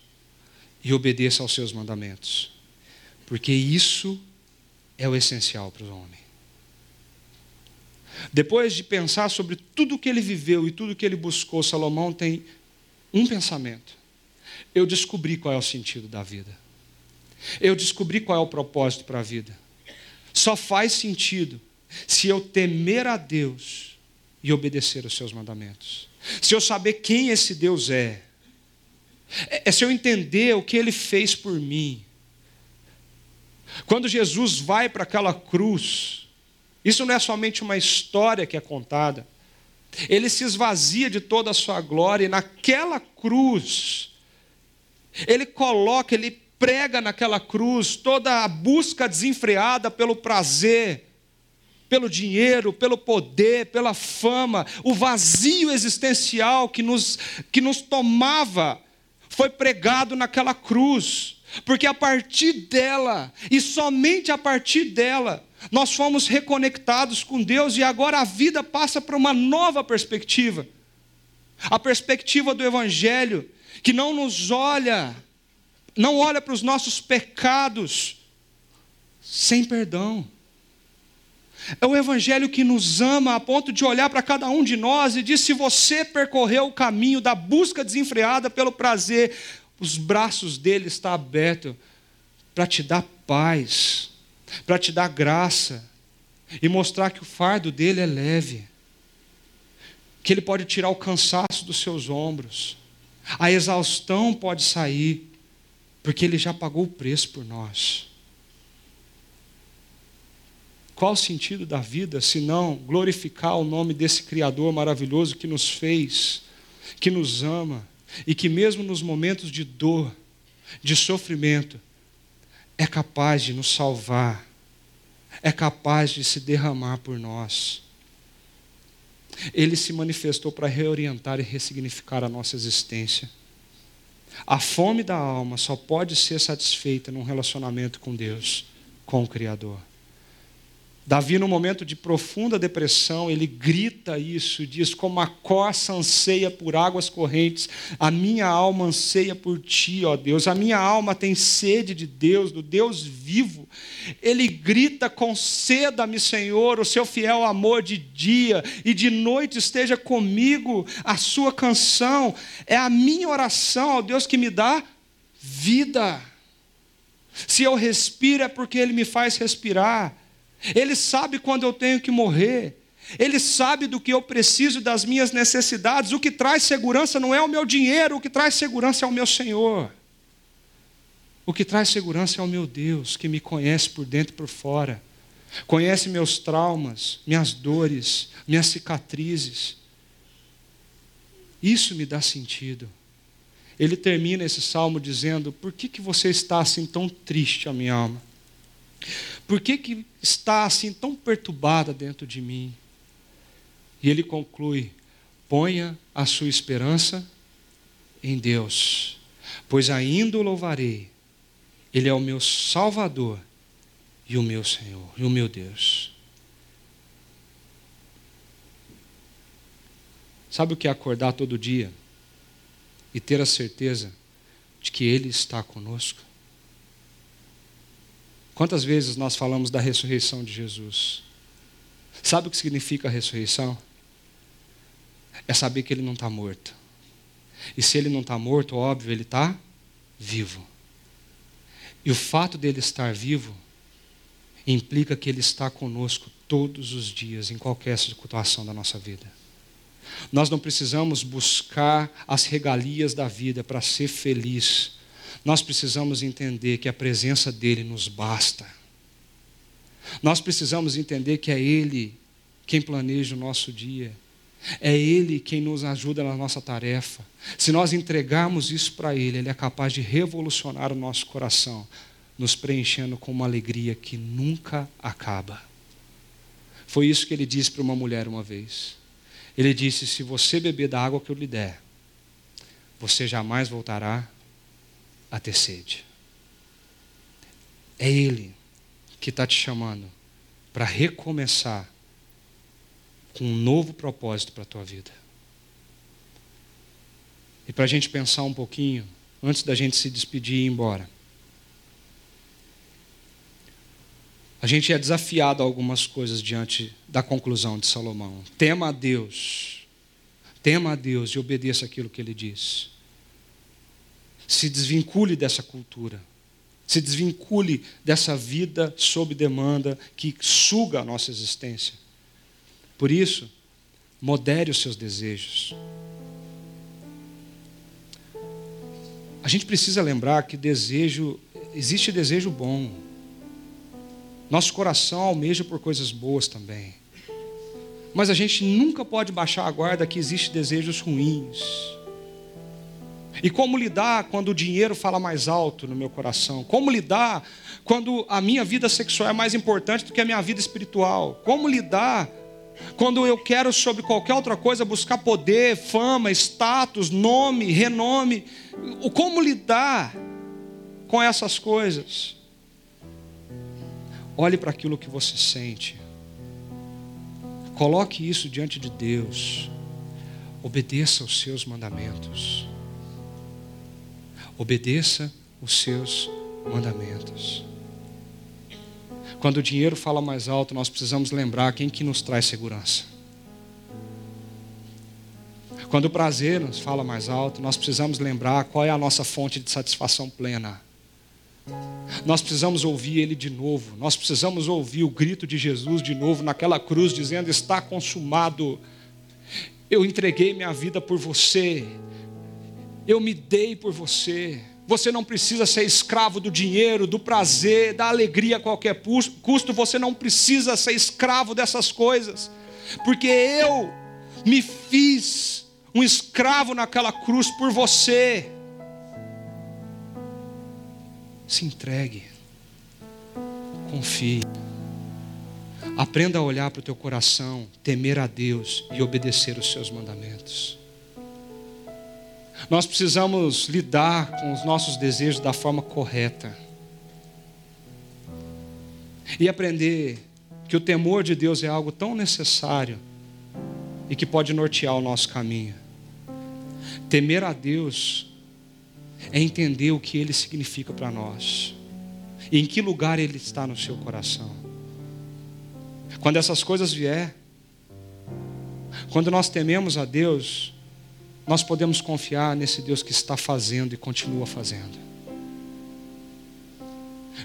e obedeça aos seus mandamentos, porque isso é o essencial para o homem. Depois de pensar sobre tudo que ele viveu e tudo que ele buscou, Salomão tem um pensamento: eu descobri qual é o sentido da vida. Eu descobri qual é o propósito para a vida. Só faz sentido se eu temer a Deus e obedecer os seus mandamentos. Se eu saber quem esse Deus é. É, é se eu entender o que ele fez por mim. Quando Jesus vai para aquela cruz, isso não é somente uma história que é contada. Ele se esvazia de toda a sua glória e naquela cruz, ele coloca, ele prega naquela cruz toda a busca desenfreada pelo prazer, pelo dinheiro, pelo poder, pela fama, o vazio existencial que nos, que nos tomava, foi pregado naquela cruz, porque a partir dela, e somente a partir dela, nós fomos reconectados com Deus e agora a vida passa para uma nova perspectiva. A perspectiva do Evangelho, que não nos olha, não olha para os nossos pecados sem perdão é o Evangelho que nos ama a ponto de olhar para cada um de nós e diz: se você percorreu o caminho da busca desenfreada pelo prazer, os braços dele estão abertos para te dar paz, para te dar graça e mostrar que o fardo dele é leve, que ele pode tirar o cansaço dos seus ombros, a exaustão pode sair, porque ele já pagou o preço por nós. Qual o sentido da vida se não glorificar o nome desse Criador maravilhoso que nos fez, que nos ama e que, mesmo nos momentos de dor, de sofrimento, é capaz de nos salvar, é capaz de se derramar por nós. Ele se manifestou para reorientar e ressignificar a nossa existência. A fome da alma só pode ser satisfeita num relacionamento com Deus, com o Criador. Davi, no momento de profunda depressão, ele grita isso, diz: Como a corça anseia por águas correntes, a minha alma anseia por ti, ó Deus, a minha alma tem sede de Deus, do Deus vivo. Ele grita: Conceda-me, Senhor, o seu fiel amor de dia e de noite esteja comigo. A sua canção é a minha oração, ó Deus, que me dá vida. Se eu respiro, é porque Ele me faz respirar. Ele sabe quando eu tenho que morrer. Ele sabe do que eu preciso das minhas necessidades. O que traz segurança não é o meu dinheiro, o que traz segurança é o meu Senhor. O que traz segurança é o meu Deus, que me conhece por dentro e por fora. Conhece meus traumas, minhas dores, minhas cicatrizes. Isso me dá sentido. Ele termina esse salmo dizendo: Por que, que você está assim tão triste, a minha alma? Por que, que está assim tão perturbada dentro de mim? E ele conclui: ponha a sua esperança em Deus, pois ainda o louvarei. Ele é o meu Salvador e o meu Senhor, e o meu Deus. Sabe o que é acordar todo dia e ter a certeza de que Ele está conosco? Quantas vezes nós falamos da ressurreição de Jesus? Sabe o que significa a ressurreição? É saber que ele não está morto. E se ele não está morto, óbvio, ele está vivo. E o fato dele estar vivo implica que ele está conosco todos os dias, em qualquer situação da nossa vida. Nós não precisamos buscar as regalias da vida para ser feliz nós precisamos entender que a presença dele nos basta. Nós precisamos entender que é Ele quem planeja o nosso dia. É Ele quem nos ajuda na nossa tarefa. Se nós entregarmos isso para Ele, Ele é capaz de revolucionar o nosso coração, nos preenchendo com uma alegria que nunca acaba. Foi isso que ele disse para uma mulher uma vez. Ele disse: Se você beber da água que eu lhe der, você jamais voltará a ter sede. É Ele que está te chamando para recomeçar com um novo propósito para a tua vida. E para a gente pensar um pouquinho, antes da gente se despedir e ir embora. A gente é desafiado a algumas coisas diante da conclusão de Salomão. Tema a Deus. Tema a Deus e obedeça aquilo que ele diz. Se desvincule dessa cultura. Se desvincule dessa vida sob demanda que suga a nossa existência. Por isso, modere os seus desejos. A gente precisa lembrar que desejo, existe desejo bom. Nosso coração almeja por coisas boas também. Mas a gente nunca pode baixar a guarda que existem desejos ruins. E como lidar quando o dinheiro fala mais alto no meu coração? Como lidar quando a minha vida sexual é mais importante do que a minha vida espiritual? Como lidar quando eu quero, sobre qualquer outra coisa, buscar poder, fama, status, nome, renome, como lidar com essas coisas? Olhe para aquilo que você sente, coloque isso diante de Deus, obedeça os seus mandamentos, obedeça os seus mandamentos. Quando o dinheiro fala mais alto, nós precisamos lembrar quem que nos traz segurança. Quando o prazer nos fala mais alto, nós precisamos lembrar qual é a nossa fonte de satisfação plena. Nós precisamos ouvir Ele de novo. Nós precisamos ouvir o grito de Jesus de novo naquela cruz, dizendo: Está consumado. Eu entreguei minha vida por você. Eu me dei por você. Você não precisa ser escravo do dinheiro, do prazer, da alegria a qualquer custo. Você não precisa ser escravo dessas coisas, porque eu me fiz um escravo naquela cruz por você. Se entregue, confie. Aprenda a olhar para o teu coração, temer a Deus e obedecer os seus mandamentos. Nós precisamos lidar com os nossos desejos da forma correta. E aprender que o temor de Deus é algo tão necessário e que pode nortear o nosso caminho. Temer a Deus é entender o que Ele significa para nós e em que lugar Ele está no seu coração. Quando essas coisas vier, quando nós tememos a Deus, nós podemos confiar nesse Deus que está fazendo e continua fazendo.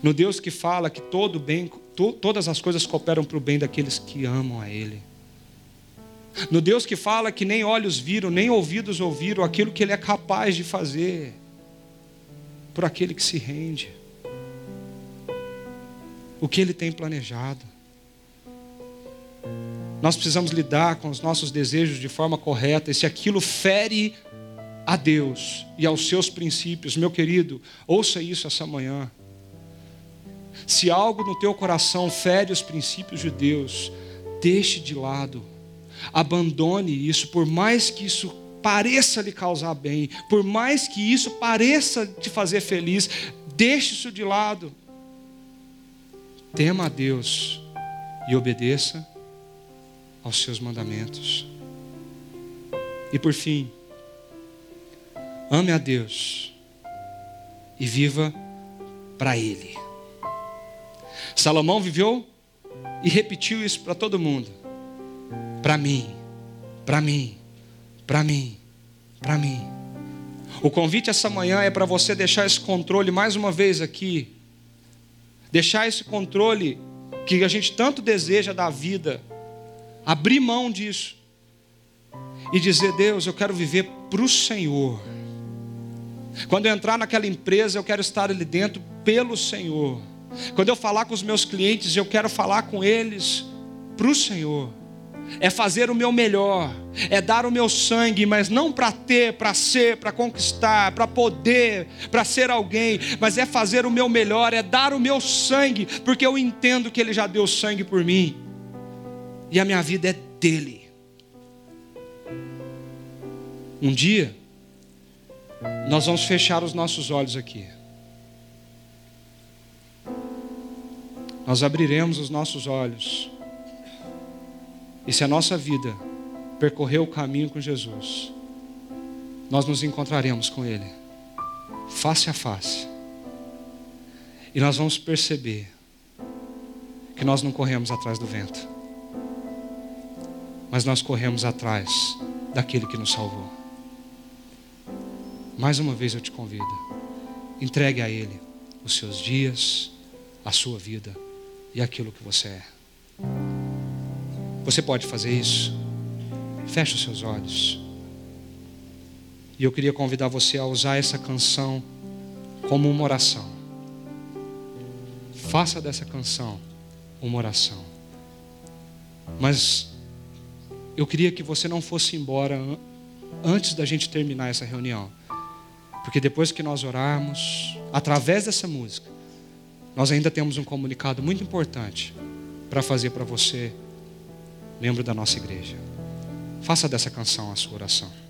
No Deus que fala que todo bem, to, todas as coisas cooperam para o bem daqueles que amam a Ele. No Deus que fala que nem olhos viram, nem ouvidos ouviram aquilo que Ele é capaz de fazer por aquele que se rende. O que Ele tem planejado. Nós precisamos lidar com os nossos desejos de forma correta, e se aquilo fere a Deus e aos seus princípios, meu querido, ouça isso essa manhã. Se algo no teu coração fere os princípios de Deus, deixe de lado, abandone isso, por mais que isso pareça lhe causar bem, por mais que isso pareça te fazer feliz, deixe isso de lado. Tema a Deus e obedeça aos seus mandamentos. E por fim, ame a Deus e viva para Ele. Salomão viveu e repetiu isso para todo mundo. Para mim, para mim, para mim, para mim. O convite essa manhã é para você deixar esse controle mais uma vez aqui. Deixar esse controle que a gente tanto deseja da vida abrir mão disso e dizer: Deus, eu quero viver para o Senhor. Quando eu entrar naquela empresa, eu quero estar ali dentro pelo Senhor. Quando eu falar com os meus clientes, eu quero falar com eles para o Senhor. É fazer o meu melhor, é dar o meu sangue, mas não para ter, para ser, para conquistar, para poder, para ser alguém, mas é fazer o meu melhor, é dar o meu sangue, porque eu entendo que Ele já deu sangue por mim e a minha vida é dele. Um dia, nós vamos fechar os nossos olhos aqui. nós abriremos os nossos olhos. E se a nossa vida percorrer o caminho com Jesus, nós nos encontraremos com Ele, face a face. E nós vamos perceber que nós não corremos atrás do vento, mas nós corremos atrás daquele que nos salvou. Mais uma vez eu te convido, entregue a Ele os seus dias, a sua vida e aquilo que você é. Você pode fazer isso? Feche os seus olhos. E eu queria convidar você a usar essa canção como uma oração. Faça dessa canção uma oração. Mas eu queria que você não fosse embora antes da gente terminar essa reunião. Porque depois que nós orarmos, através dessa música, nós ainda temos um comunicado muito importante para fazer para você, membro da nossa igreja. Faça dessa canção a sua oração.